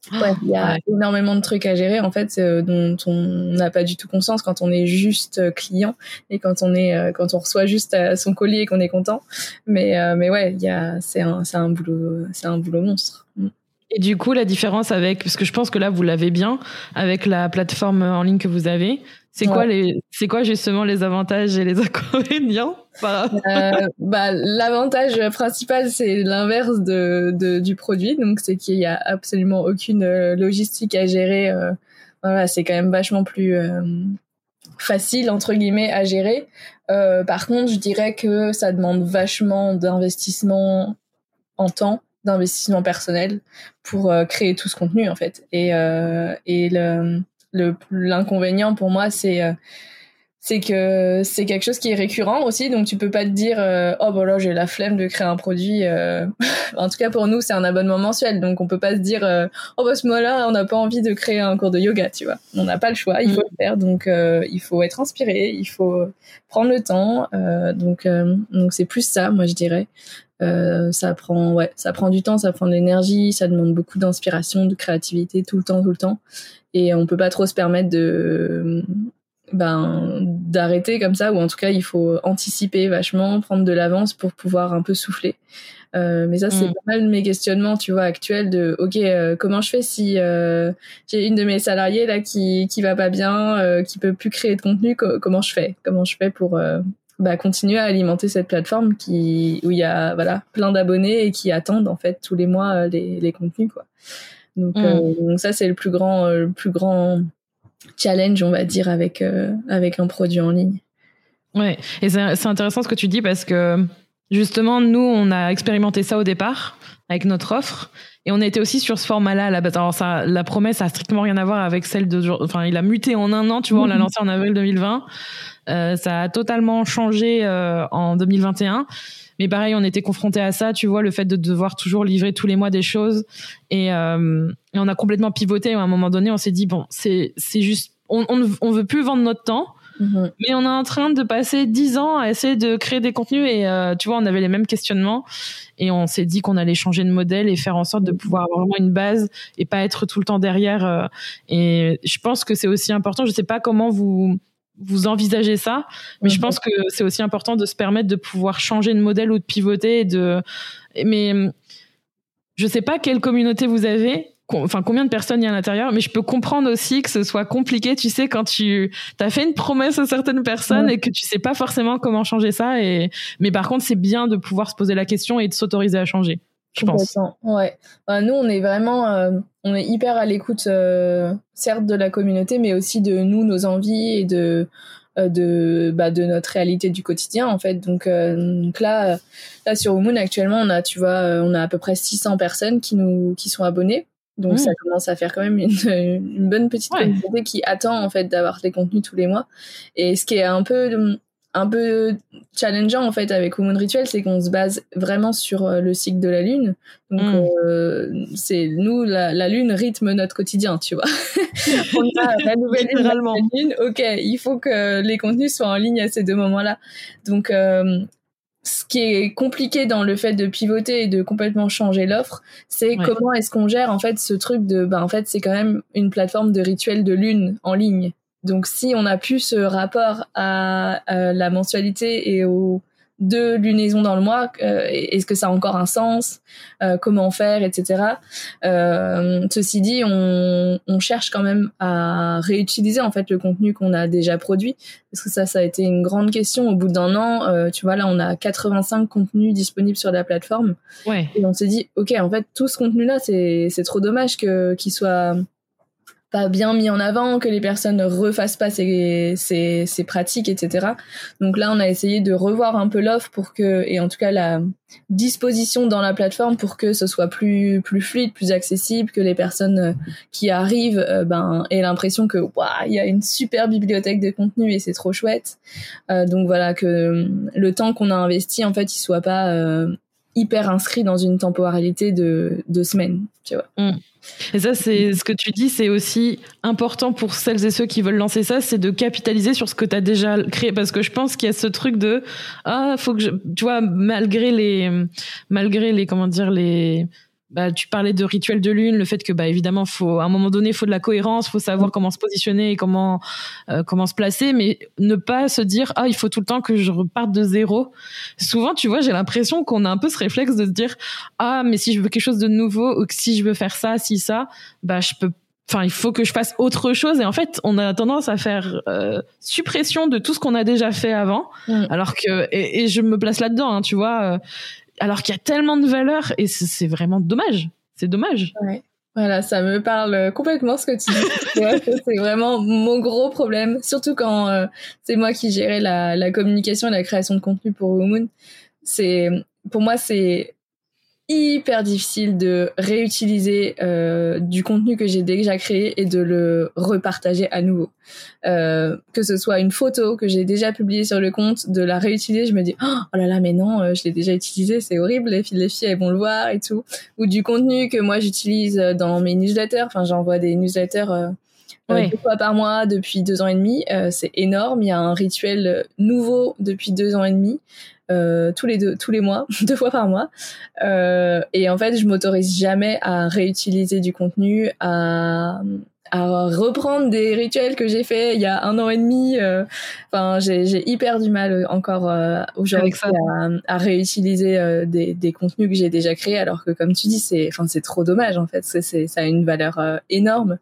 Ouais, il y a énormément de trucs à gérer en fait euh, dont on n'a pas du tout conscience quand on est juste euh, client et quand on est euh, quand on reçoit juste son colis et qu'on est content. Mais mais ouais, il y a c'est un c'est un boulot c'est un boulot monstre. Mm. Et du coup, la différence avec, parce que je pense que là, vous l'avez bien, avec la plateforme en ligne que vous avez, c'est quoi les, c'est quoi justement les avantages et les inconvénients euh, Bah, l'avantage principal, c'est l'inverse de, de, du produit, donc c'est qu'il y a absolument aucune euh, logistique à gérer. Euh, voilà, c'est quand même vachement plus facile entre guillemets à gérer. Euh, par contre, je dirais que ça demande vachement d'investissement en temps d'investissement personnel pour créer tout ce contenu en fait et euh, et le le l'inconvénient pour moi c'est euh, c'est que c'est quelque chose qui est récurrent aussi. Donc tu peux pas te dire euh, oh bah là j'ai la flemme de créer un produit euh. en tout cas pour nous c'est un abonnement mensuel. Donc on peut pas se dire oh bah ce mois-là on n'a pas envie de créer un cours de yoga tu vois. On n'a pas le choix il faut le faire. Donc il faut être inspiré il faut prendre le temps donc donc c'est plus ça moi je dirais ça prend ouais ça prend du temps ça prend de l'énergie ça demande beaucoup d'inspiration de créativité tout le temps tout le temps. Et on peut pas trop se permettre de ben d'arrêter comme ça ou en tout cas il faut anticiper vachement prendre de l'avance pour pouvoir un peu souffler. Euh, mais ça c'est mm. pas mal mes questionnements tu vois actuels de ok euh, comment je fais si euh, j'ai une de mes salariés là qui qui va pas bien euh, qui peut plus créer de contenu comment je fais? Comment je fais pour euh, bah, continuer à alimenter cette plateforme qui où il y a voilà plein d'abonnés et qui attendent en fait tous les mois les, les contenus quoi donc, mm. euh, donc ça c'est le plus grand euh, le plus grand challenge on va dire avec euh, avec un produit en ligne. Ouais, et c'est intéressant ce que tu dis parce que Justement, nous, on a expérimenté ça au départ avec notre offre. Et on était aussi sur ce format-là à la base. Alors ça, la promesse a strictement rien à voir avec celle de, enfin, il a muté en un an, tu vois, on l'a lancé en avril 2020. Euh, ça a totalement changé euh, en 2021. Mais pareil, on était confronté à ça, tu vois, le fait de devoir toujours livrer tous les mois des choses. Et, euh, et on a complètement pivoté. À un moment donné, on s'est dit bon, c'est c'est juste, on, on, on veut plus vendre notre temps. Mhm. Mais on est en train de passer dix ans à essayer de créer des contenus et euh, tu vois, on avait les mêmes questionnements et on s'est dit qu'on allait changer de modèle et faire en sorte de pouvoir avoir vraiment une base et pas être tout le temps derrière. euh, et je pense que c'est aussi important. Je sais pas comment vous vous envisagez ça, mais je Mhm. pense que c'est aussi important de se permettre de pouvoir changer de modèle ou de pivoter. Et de, mais je sais pas quelle communauté vous avez, enfin combien de personnes il y a à l'intérieur, mais je peux comprendre aussi que ce soit compliqué, tu sais, quand tu as fait une promesse à certaines personnes Ouais. et que tu sais pas forcément comment changer ça. Et mais par contre, c'est bien de pouvoir se poser la question et de s'autoriser à changer. Je pense. Ouais. Bah, nous, on est vraiment, euh, on est hyper à l'écoute, euh, certes de la communauté, mais aussi de nous, nos envies et de euh, de bah, de notre réalité du quotidien en fait. Donc, donc là, là sur Moon actuellement, on a, tu vois, on a à peu près 600 personnes qui nous qui sont abonnées. Donc Mm. ça commence à faire quand même une, une bonne petite Ouais. communauté qui attend en fait d'avoir des contenus tous les mois. Et ce qui est un peu un peu challengeant en fait avec Moon Ritual, c'est qu'on se base vraiment sur euh, le cycle de la lune. Donc Mm. euh, c'est nous la, la lune rythme notre quotidien, tu vois. On a la nouvelle lune, Littéralement. la lune, ok, il faut que les contenus soient en ligne à ces deux moments-là. Donc euh, ce qui est compliqué dans le fait de pivoter et de complètement changer l'offre, c'est Ouais. comment est-ce qu'on gère en fait ce truc de, bah en fait c'est quand même une plateforme de rituel de lune en ligne. Donc si on a plus ce rapport à, à la mensualité et aux deux lunaisons dans le mois, euh, est-ce que ça a encore un sens Euh, Comment faire, etc. Euh, ceci dit, on, on cherche quand même à réutiliser en fait le contenu qu'on a déjà produit, parce que ça, ça a été une grande question. Au bout d'un an, euh, tu vois là, on a 85 contenus disponibles sur la plateforme. Ouais. Et on s'est dit, ok, en fait, tout ce contenu-là, c'est c'est trop dommage que qu'il soit pas bien mis en avant, que les personnes ne refassent pas ces, ces, ces pratiques, etc. Donc là, on a essayé de revoir un peu l'offre pour que, et en tout cas la disposition dans la plateforme pour que ce soit plus plus fluide, plus accessible, que les personnes euh, qui arrivent euh, ben aient l'impression que waouh, il y a une super bibliothèque de contenu et c'est trop chouette. Euh, donc voilà que euh, le temps qu'on a investi en fait, il soit pas euh, hyper inscrit dans une temporalité de deux semaines, tu vois. Et ça, c'est ce que tu dis, c'est aussi important pour celles et ceux qui veulent lancer ça, c'est de capitaliser sur ce que tu as déjà créé. Parce que je pense qu'il y a ce truc de ah, faut que je, tu vois, malgré les, malgré les, comment dire, les, bah, tu parlais de rituel de lune, le fait que, bah, évidemment, faut, à un moment donné, il faut de la cohérence, faut savoir comment se positionner et comment, euh, comment se placer, mais ne pas se dire, ah, il faut tout le temps que je reparte de zéro. Souvent, tu vois, j'ai l'impression qu'on a un peu ce réflexe de se dire, ah, mais si je veux quelque chose de nouveau ou que si je veux faire ça, si ça, bah, je peux Enfin, il faut que je fasse autre chose. Et en fait, on a tendance à faire euh, suppression de tout ce qu'on a déjà fait avant. Mm. Alors que, et, et je me place là-dedans, hein, tu vois. euh, alors qu'il y a tellement de valeur et c'est vraiment dommage. C'est dommage. Voilà, ça me parle complètement ce que tu dis. C'est vraiment mon gros problème, surtout quand euh, c'est moi qui gérais la, la communication et la création de contenu pour Moon. C'est pour moi c'est hyper difficile de réutiliser euh, du contenu que j'ai déjà créé et de le repartager à nouveau. Euh, que ce soit une photo que j'ai déjà publiée sur le compte, de la réutiliser, je me dis oh là là mais non, euh, je l'ai déjà utilisé, c'est horrible, les filles, les filles elles vont le voir et tout. Ou du contenu que moi j'utilise dans mes newsletters, enfin j'envoie des newsletters euh, euh, deux fois par mois depuis deux ans et demi, euh, c'est énorme. Il y a un rituel nouveau depuis deux ans et demi, euh, tous les deux, tous les mois, deux fois par mois. Euh, et en fait, je m'autorise jamais à réutiliser du contenu, à à reprendre des rituels que j'ai fait il y a un an et demi. euh, Enfin, j'ai j'ai hyper du mal encore euh, aujourd'hui à, à réutiliser euh, des, des contenus que j'ai déjà créés, alors que comme tu dis, c'est enfin c'est trop dommage en fait. C'est c'est- ça a une valeur euh, énorme.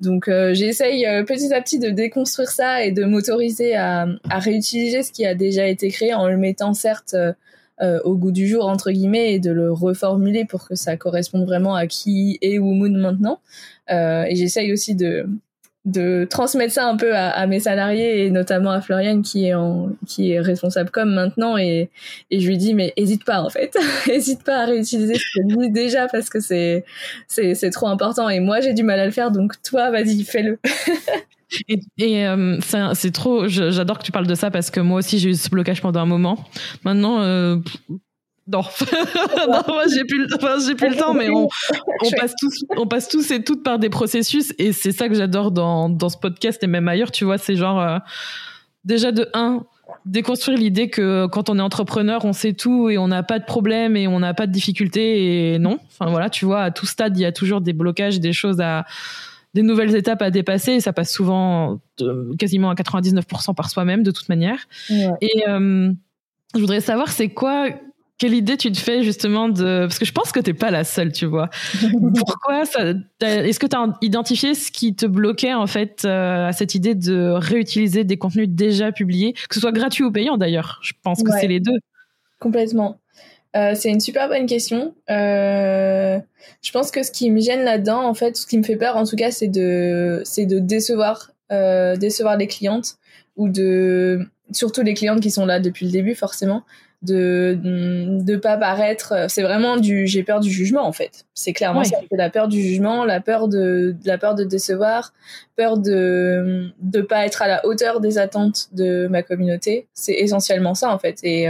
Donc euh, j'essaye euh, petit à petit de déconstruire ça et de m'autoriser à, à réutiliser ce qui a déjà été créé en le mettant certes euh, au goût du jour entre guillemets et de le reformuler pour que ça corresponde vraiment à qui est Moon maintenant. Euh, et j'essaye aussi de de transmettre ça un peu à, mes salariés et notamment à Floriane qui est en qui est responsable comme maintenant et et je lui dis mais hésite pas en fait. Hésite pas à réutiliser ce que dis déjà parce que c'est c'est c'est trop important. Et moi j'ai du mal à le faire donc toi vas-y fais-le Et, et euh, c'est trop. J'adore que tu parles de ça parce que moi aussi j'ai eu ce blocage pendant un moment. Maintenant, euh, non, non moi j'ai plus, enfin, j'ai plus le temps, mais on, on passe tous, on passe tous et toutes par des processus, et c'est ça que j'adore dans, dans ce podcast et même ailleurs. Tu vois, c'est genre euh, déjà de un déconstruire l'idée que quand on est entrepreneur, on sait tout et on n'a pas de problème et on n'a pas de difficultés et non. Enfin voilà, tu vois, à tout stade, il y a toujours des blocages, des choses à des nouvelles étapes à dépasser et ça passe souvent quasiment à 99% par soi-même de toute manière. Et euh, je voudrais savoir c'est quoi quelle idée tu te fais justement de parce que je pense que t'es pas la seule tu vois. Pourquoi ça est-ce que tu as identifié ce qui te bloquait en fait euh, à cette idée de réutiliser des contenus déjà publiés que ce soit gratuit ou payant d'ailleurs? Je pense que c'est les deux. Complètement euh, c'est une super bonne question. Euh, je pense que ce qui me gêne là-dedans, en fait, ce qui me fait peur, en tout cas, c'est de, c'est de décevoir, euh, décevoir les clientes ou de, surtout les clientes qui sont là depuis le début, forcément, de de pas paraître. C'est vraiment du, j'ai peur du jugement, en fait. C'est clairement ça. C'est la peur du jugement, la peur de, la peur de décevoir, peur de de pas être à la hauteur des attentes de ma communauté. C'est essentiellement ça, en fait. Et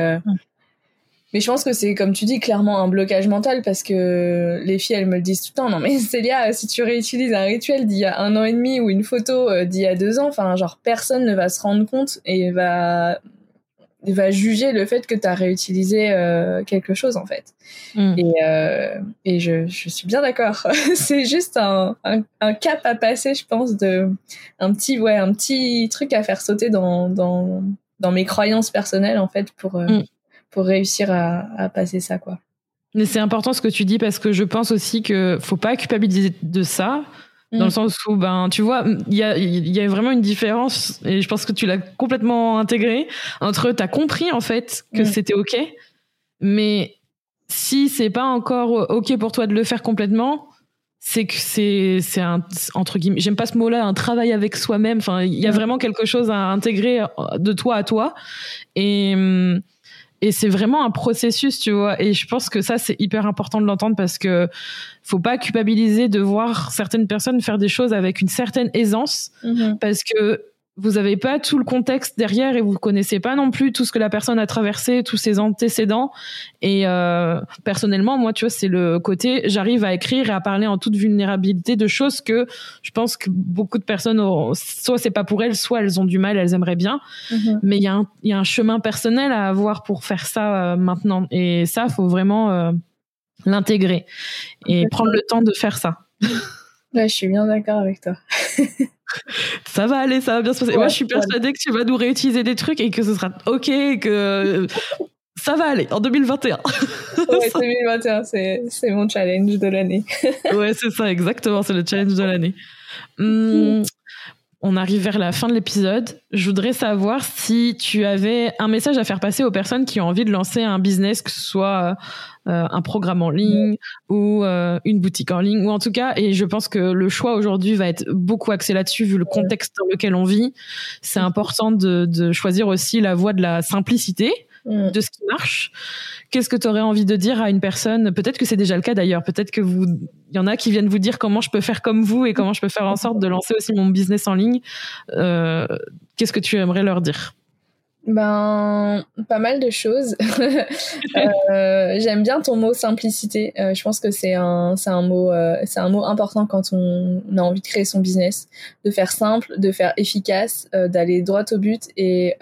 mais je pense que c'est, comme tu dis, clairement un blocage mental parce que les filles, elles me le disent tout le temps. Non, mais Célia, si tu réutilises un rituel d'il y a un an et demi ou une photo euh, d'il y a deux ans, enfin, genre, personne ne va se rendre compte et va, va juger le fait que tu as réutilisé euh, quelque chose, en fait. Mm. Et, euh, et je, je suis bien d'accord. c'est juste un, un, cap à passer, je pense, de un petit, ouais, un petit truc à faire sauter dans, dans, dans mes croyances personnelles, en fait, pour. Mm pour réussir à, passer ça, quoi. Mais c'est important ce que tu dis parce que je pense aussi que faut pas culpabiliser de ça. Dans le mm. sens où, ben, tu vois, il y a, y a vraiment une différence, et je pense que tu l'as complètement intégré, entre tu as compris, en fait, que mm. c'était OK, mais si c'est pas encore OK pour toi de le faire complètement, c'est que c'est, c'est un, entre guillemets, j'aime pas ce mot-là, un travail avec soi-même. Enfin, il y a mm. vraiment quelque chose à intégrer de toi à toi. Et, hum, et c'est vraiment un processus, tu vois. Et je pense que ça, c'est hyper important de l'entendre parce que faut pas culpabiliser de voir certaines personnes faire des choses avec une certaine aisance mm-hmm. parce que vous n'avez pas tout le contexte derrière et vous connaissez pas non plus tout ce que la personne a traversé, tous ses antécédents. Et euh, personnellement, moi, tu vois, c'est le côté, j'arrive à écrire et à parler en toute vulnérabilité de choses que je pense que beaucoup de personnes, ont, soit c'est pas pour elles, soit elles ont du mal, elles aimeraient bien. Mm-hmm. Mais il y, a un, y a un chemin personnel à avoir pour faire ça euh, maintenant. Et ça, faut vraiment euh, l'intégrer et prendre le temps de faire ça. Ouais, je suis bien d'accord avec toi. ça va aller, ça va bien se passer. Moi, je suis persuadée que tu vas nous réutiliser des trucs et que ce sera OK, que ça va aller en 2021. ouais, 2021, c'est mon challenge de l'année. ouais, c'est ça, exactement, c'est le challenge de l'année. Hum, on arrive vers la fin de l'épisode. Je voudrais savoir si tu avais un message à faire passer aux personnes qui ont envie de lancer un business, que ce soit euh, un programme en ligne ou euh, une boutique en ligne, ou en tout cas, et je pense que le choix aujourd'hui va être beaucoup axé là-dessus vu le contexte dans lequel on vit. C'est important de, de choisir aussi la voie de la simplicité Mm. de ce qui marche. Qu'est-ce que tu aurais envie de dire à une personne? Peut-être que c'est déjà le cas d'ailleurs. Peut-être que vous, il y en a qui viennent vous dire comment je peux faire comme vous et comment je peux faire en sorte de lancer aussi mon business en ligne. Euh, Qu'est-ce que tu aimerais leur dire? Ben, pas mal de choses. euh, J'aime bien ton mot simplicité. Euh, je pense que c'est un, c'est un mot, c'est un mot important quand on, a envie de créer son business, de faire simple, de faire efficace, d'aller droit au but et,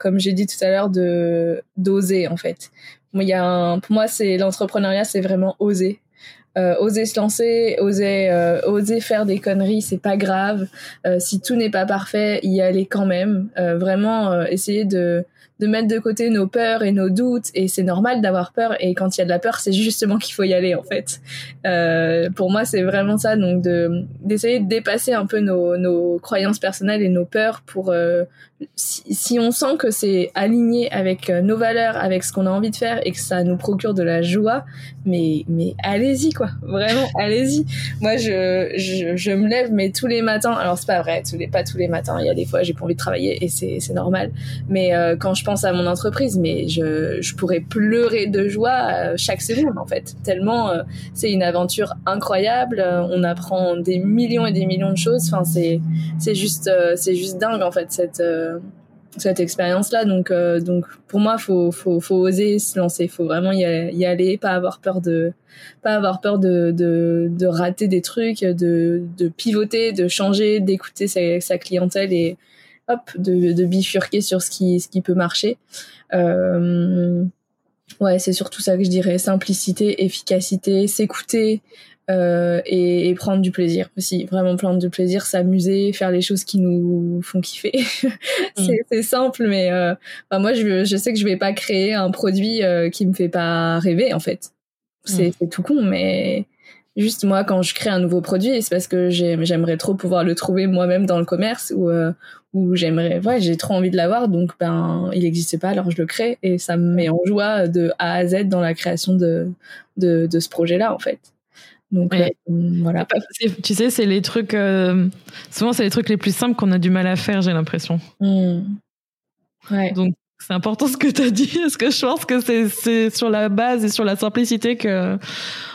comme j'ai dit tout à l'heure, de d'oser en fait. Il y a un, pour moi, c'est l'entrepreneuriat, c'est vraiment oser. Euh, oser se lancer, oser, euh, oser faire des conneries, c'est pas grave. Euh, si tout n'est pas parfait, y aller quand même. vraiment essayer de de mettre de côté nos peurs et nos doutes et c'est normal d'avoir peur et quand il y a de la peur c'est justement qu'il faut y aller en fait. Euh, pour moi c'est vraiment ça donc de d'essayer de dépasser un peu nos, nos croyances personnelles et nos peurs pour euh, si, si, on sent que c'est aligné avec euh, nos valeurs avec ce qu'on a envie de faire et que ça nous procure de la joie mais mais allez-y quoi. Vraiment allez-y. Moi je, je, me lève mais tous les matins. Alors c'est pas vrai tous les pas tous les matins. Il y a des fois j'ai pas envie de travailler et c'est c'est normal. Mais quand je pense à mon entreprise, mais je, je pourrais pleurer de joie euh, chaque seconde en fait. Tellement euh, c'est une aventure incroyable. on apprend des millions et des millions de choses. Enfin c'est c'est juste c'est juste dingue en fait cette cette expérience là donc donc pour moi faut faut faut oser se lancer faut vraiment y aller, pas avoir peur de pas avoir peur de de, de rater des trucs de de pivoter de changer d'écouter sa, sa clientèle et hop, de, de, bifurquer sur ce qui, ce qui peut marcher. Euh, ouais, c'est surtout ça que je dirais. Simplicité, efficacité, s'écouter euh, et, et, prendre du plaisir aussi. Vraiment prendre du plaisir, s'amuser, faire les choses qui nous font kiffer. c'est mm. simple, mais euh, bah, moi, je, je sais que je vais pas créer un produit euh, qui me fait pas rêver, en fait. C'est mm. tout con, mais juste moi quand je crée un nouveau produit c'est parce que j'aimerais trop pouvoir le trouver moi-même dans le commerce ou euh, où j'aimerais, ouais, j'ai trop envie de l'avoir, donc ben il n'existe pas, alors je le crée et ça me met en joie de A à Z dans la création de de, de ce projet-là en fait. Donc euh, voilà. Tu sais, c'est les trucs, euh, souvent c'est les trucs les plus simples qu'on a du mal à faire, j'ai l'impression. Mmh. Ouais. Donc c'est important ce que tu as dit, parce que je pense que c'est sur la base et sur la simplicité que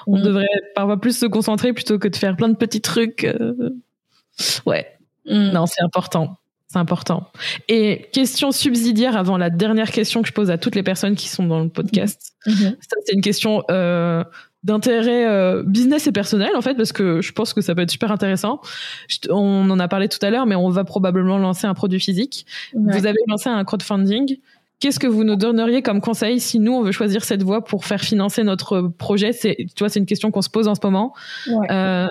on mmh. devrait parfois plus se concentrer plutôt que de faire plein de petits trucs. Euh. Ouais. Mmh. Non, c'est important. C'est important. Et question subsidiaire avant la dernière question que je pose à toutes les personnes qui sont dans le podcast. Mhm. Ça, c'est une question euh, d'intérêt euh, business et personnel, en fait, parce que je pense que ça peut être super intéressant. on en a parlé tout à l'heure, mais on va probablement lancer un produit physique. Vous avez lancé un crowdfunding. Qu'est-ce que vous nous donneriez comme conseil si nous, on veut choisir cette voie pour faire financer notre projet? C'est, tu vois, c'est une question qu'on se pose en ce moment. Euh,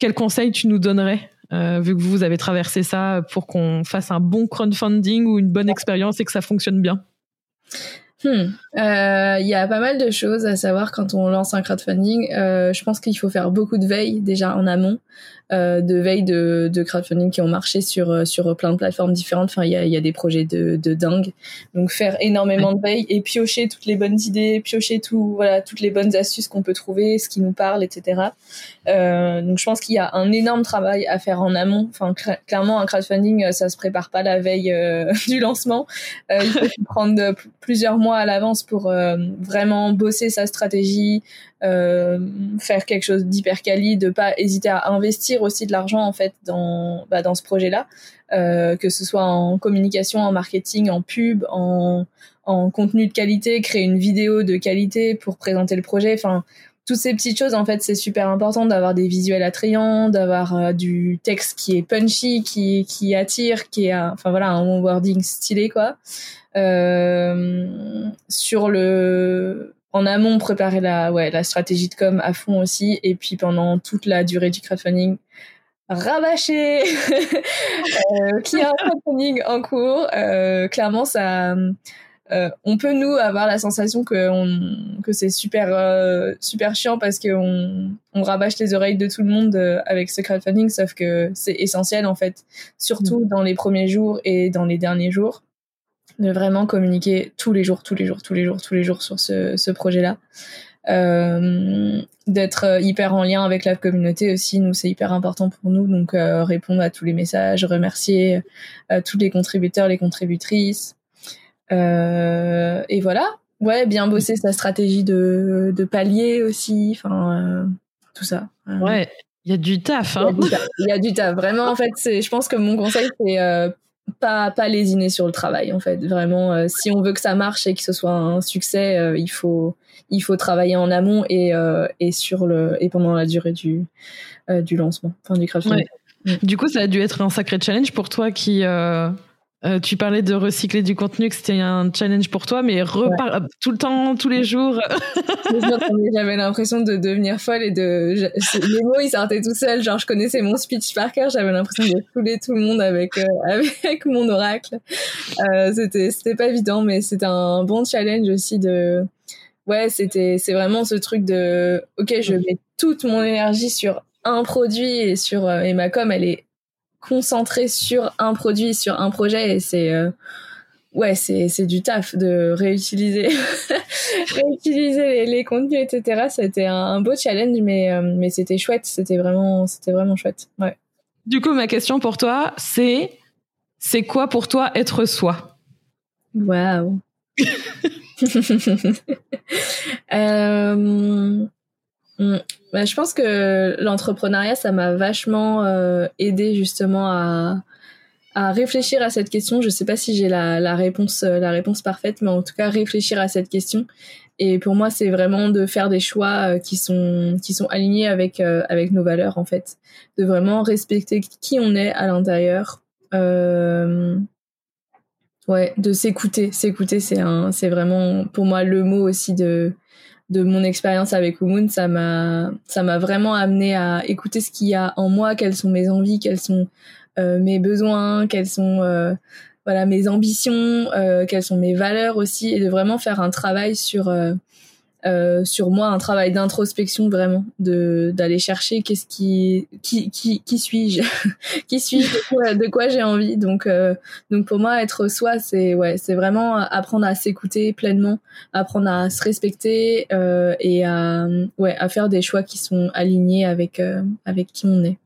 quel conseil tu nous donnerais? Euh, vu que vous avez traversé ça pour qu'on fasse un bon crowdfunding ou une bonne expérience et que ça fonctionne bien hmm. euh, Il y a pas mal de choses à savoir quand on lance un crowdfunding. Euh, je pense qu'il faut faire beaucoup de veille déjà en amont. Euh, de veille de, de, crowdfunding qui ont marché sur euh, sur plein de plateformes différentes. Enfin, il y a, y a des projets de, de dingue. Donc faire énormément de veille et piocher toutes les bonnes idées, piocher tout voilà toutes les bonnes astuces qu'on peut trouver, ce qui nous parle, etc. Euh, donc je pense qu'il y a un énorme travail à faire en amont. Enfin clairement un crowdfunding euh, ça se prépare pas la veille du lancement. il faut prendre plusieurs mois à l'avance pour vraiment bosser sa stratégie, euh, faire quelque chose d'hyper quali, de pas hésiter à investir aussi de l'argent en fait dans bah, dans ce projet-là, euh, que ce soit en communication, en marketing, en pub, en en contenu de qualité, créer une vidéo de qualité pour présenter le projet. Enfin, toutes ces petites choses en fait c'est super important d'avoir des visuels attrayants d'avoir euh, du texte qui est punchy qui qui attire qui est enfin voilà un wording stylé quoi euh, sur le en amont préparer la ouais la stratégie de com à fond aussi. Et puis pendant toute la durée du crowdfunding rabâcher. Euh, qui a un crowdfunding en cours. Euh, clairement ça euh, on peut nous avoir la sensation que on, que c'est super euh, super chiant parce que on, on rabâche les oreilles de tout le monde avec ce crowdfunding. Sauf que c'est essentiel en fait. Surtout mm. dans les premiers jours et dans les derniers jours de vraiment communiquer tous les jours, tous les jours, tous les jours, tous les jours sur ce, ce projet-là. Euh, d'être hyper en lien avec la communauté aussi, nous c'est hyper important pour nous, donc euh, répondre à tous les messages, remercier euh, tous les contributeurs, les contributrices, et voilà. Ouais, bien bosser sa stratégie de, de palier aussi, enfin tout ça. Ouais, il y a du taf. Hein. Il y, a du taf. Vraiment, en fait, c'est, je pense que mon conseil c'est pas pas lésiner sur le travail en fait. Vraiment euh, si on veut que ça marche et que ce soit un succès euh, il faut il faut travailler en amont et euh, et sur le et pendant la durée du du lancement enfin du crowdfunding mm. du coup ça a dû être un sacré challenge pour toi qui Euh, tu parlais de recycler du contenu, que c'était un challenge pour toi, mais repar tout le temps, tous les jours. J'avais l'impression de devenir folle et de. les mots, ils sortaient tout seuls. Genre, je connaissais mon speech par cœur. J'avais l'impression de fouler tout le monde avec, euh, avec mon oracle. Euh, c'était, c'était pas évident, mais c'était un bon challenge aussi de. Ouais, c'était, c'est vraiment ce truc de. Ok, je mets toute mon énergie sur un produit et sur. et ma com, elle est concentré sur un produit, sur un projet et c'est euh, ouais, c'est c'est du taf de réutiliser réutiliser les, contenus etc. C'était un, beau challenge mais euh, mais c'était chouette, c'était vraiment c'était vraiment chouette. Ouais. Du coup, ma question pour toi, c'est c'est quoi pour toi être soi? Waouh. euh, Mm. Bah, je pense que l'entrepreneuriat, ça m'a vachement euh, aidé justement à, à réfléchir à cette question. Je sais pas si j'ai la, la, réponse, euh, la réponse parfaite, mais en tout cas réfléchir à cette question. Et pour moi, c'est vraiment de faire des choix euh, qui sont qui sont alignés avec euh, avec nos valeurs en fait, de vraiment respecter qui on est à l'intérieur. Euh, ouais, de s'écouter. S'écouter, c'est un, c'est vraiment pour moi le mot aussi de de mon expérience avec Umoon, ça m'a ça m'a vraiment amené à écouter ce qu'il y a en moi, quelles sont mes envies, quels sont euh, mes besoins, quelles sont euh, voilà mes ambitions, euh, quelles sont mes valeurs aussi, et de vraiment faire un travail sur euh, sur moi un travail d'introspection vraiment de d'aller chercher qu'est-ce qui qui qui, suis-je? Qui suis-je? De quoi, j'ai envie? Donc euh, donc pour moi être soi c'est ouais c'est vraiment apprendre à s'écouter pleinement apprendre à se respecter euh, et à ouais à faire des choix qui sont alignés avec avec qui on est.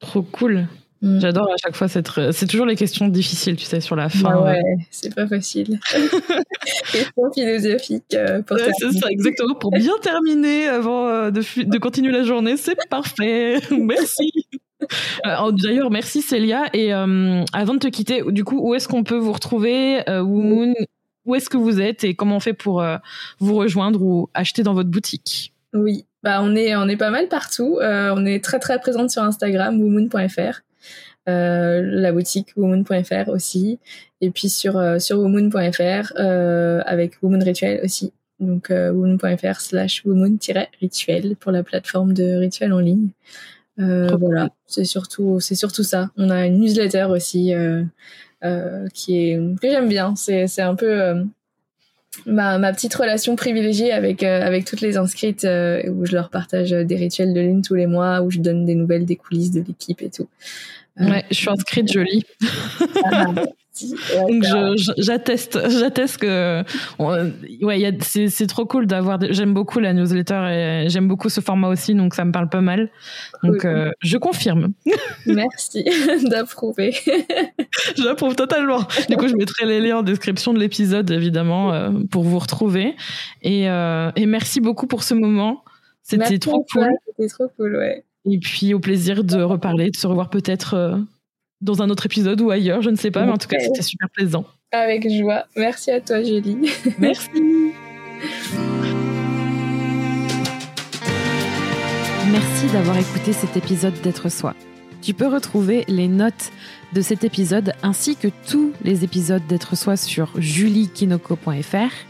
Trop cool Mm. J'adore à chaque fois cette. C'est toujours les questions difficiles, tu sais, sur la fin. Bah ouais, c'est pas facile. questions philosophiques. Euh, pour ouais, c'est ça, exactement. Pour bien terminer avant euh, de, de continuer la journée, c'est parfait. merci. Euh, d'ailleurs, merci Célia. Et avant de te quitter, du coup, où est-ce qu'on peut vous retrouver, euh, Où est-ce que vous êtes et comment on fait pour vous rejoindre ou acheter dans votre boutique? Oui, bah on est on est pas mal partout. on est très très présente sur Instagram, woomoon.fr. Euh, la boutique womoon.fr aussi, et puis sur euh, sur womoon.fr euh, avec Womoon Rituel aussi. Donc womoon.fr slash womoon-rituel pour la plateforme de rituel en ligne. voilà, c'est surtout c'est surtout ça. On a une newsletter aussi qui est que j'aime bien. C'est c'est un peu ma, ma petite relation privilégiée avec avec toutes les inscrites où je leur partage des rituels de lune tous les mois où je donne des nouvelles des coulisses de l'équipe et tout Ouais, je suis inscrite, je lis. Ah, Donc j'atteste, j'atteste que ouais, c'est trop cool d'avoir. J'aime beaucoup la newsletter et j'aime beaucoup ce format aussi, donc ça me parle pas mal. Donc euh, je confirme. Merci d'approuver. J'approuve totalement. Du coup, je mettrai les liens en description de l'épisode évidemment euh, pour vous retrouver. Et, euh, et merci beaucoup pour ce moment. C'était trop cool. C'était trop cool, ouais. Et puis au plaisir de reparler, de se revoir peut-être euh, dans un autre épisode ou ailleurs, je ne sais pas, mais en tout cas c'était super plaisant. Avec joie. Merci à toi Julie. Merci. Merci d'avoir écouté cet épisode d'être soi. Tu peux retrouver les notes de cet épisode ainsi que tous les épisodes d'être soi sur juliekinoko.fr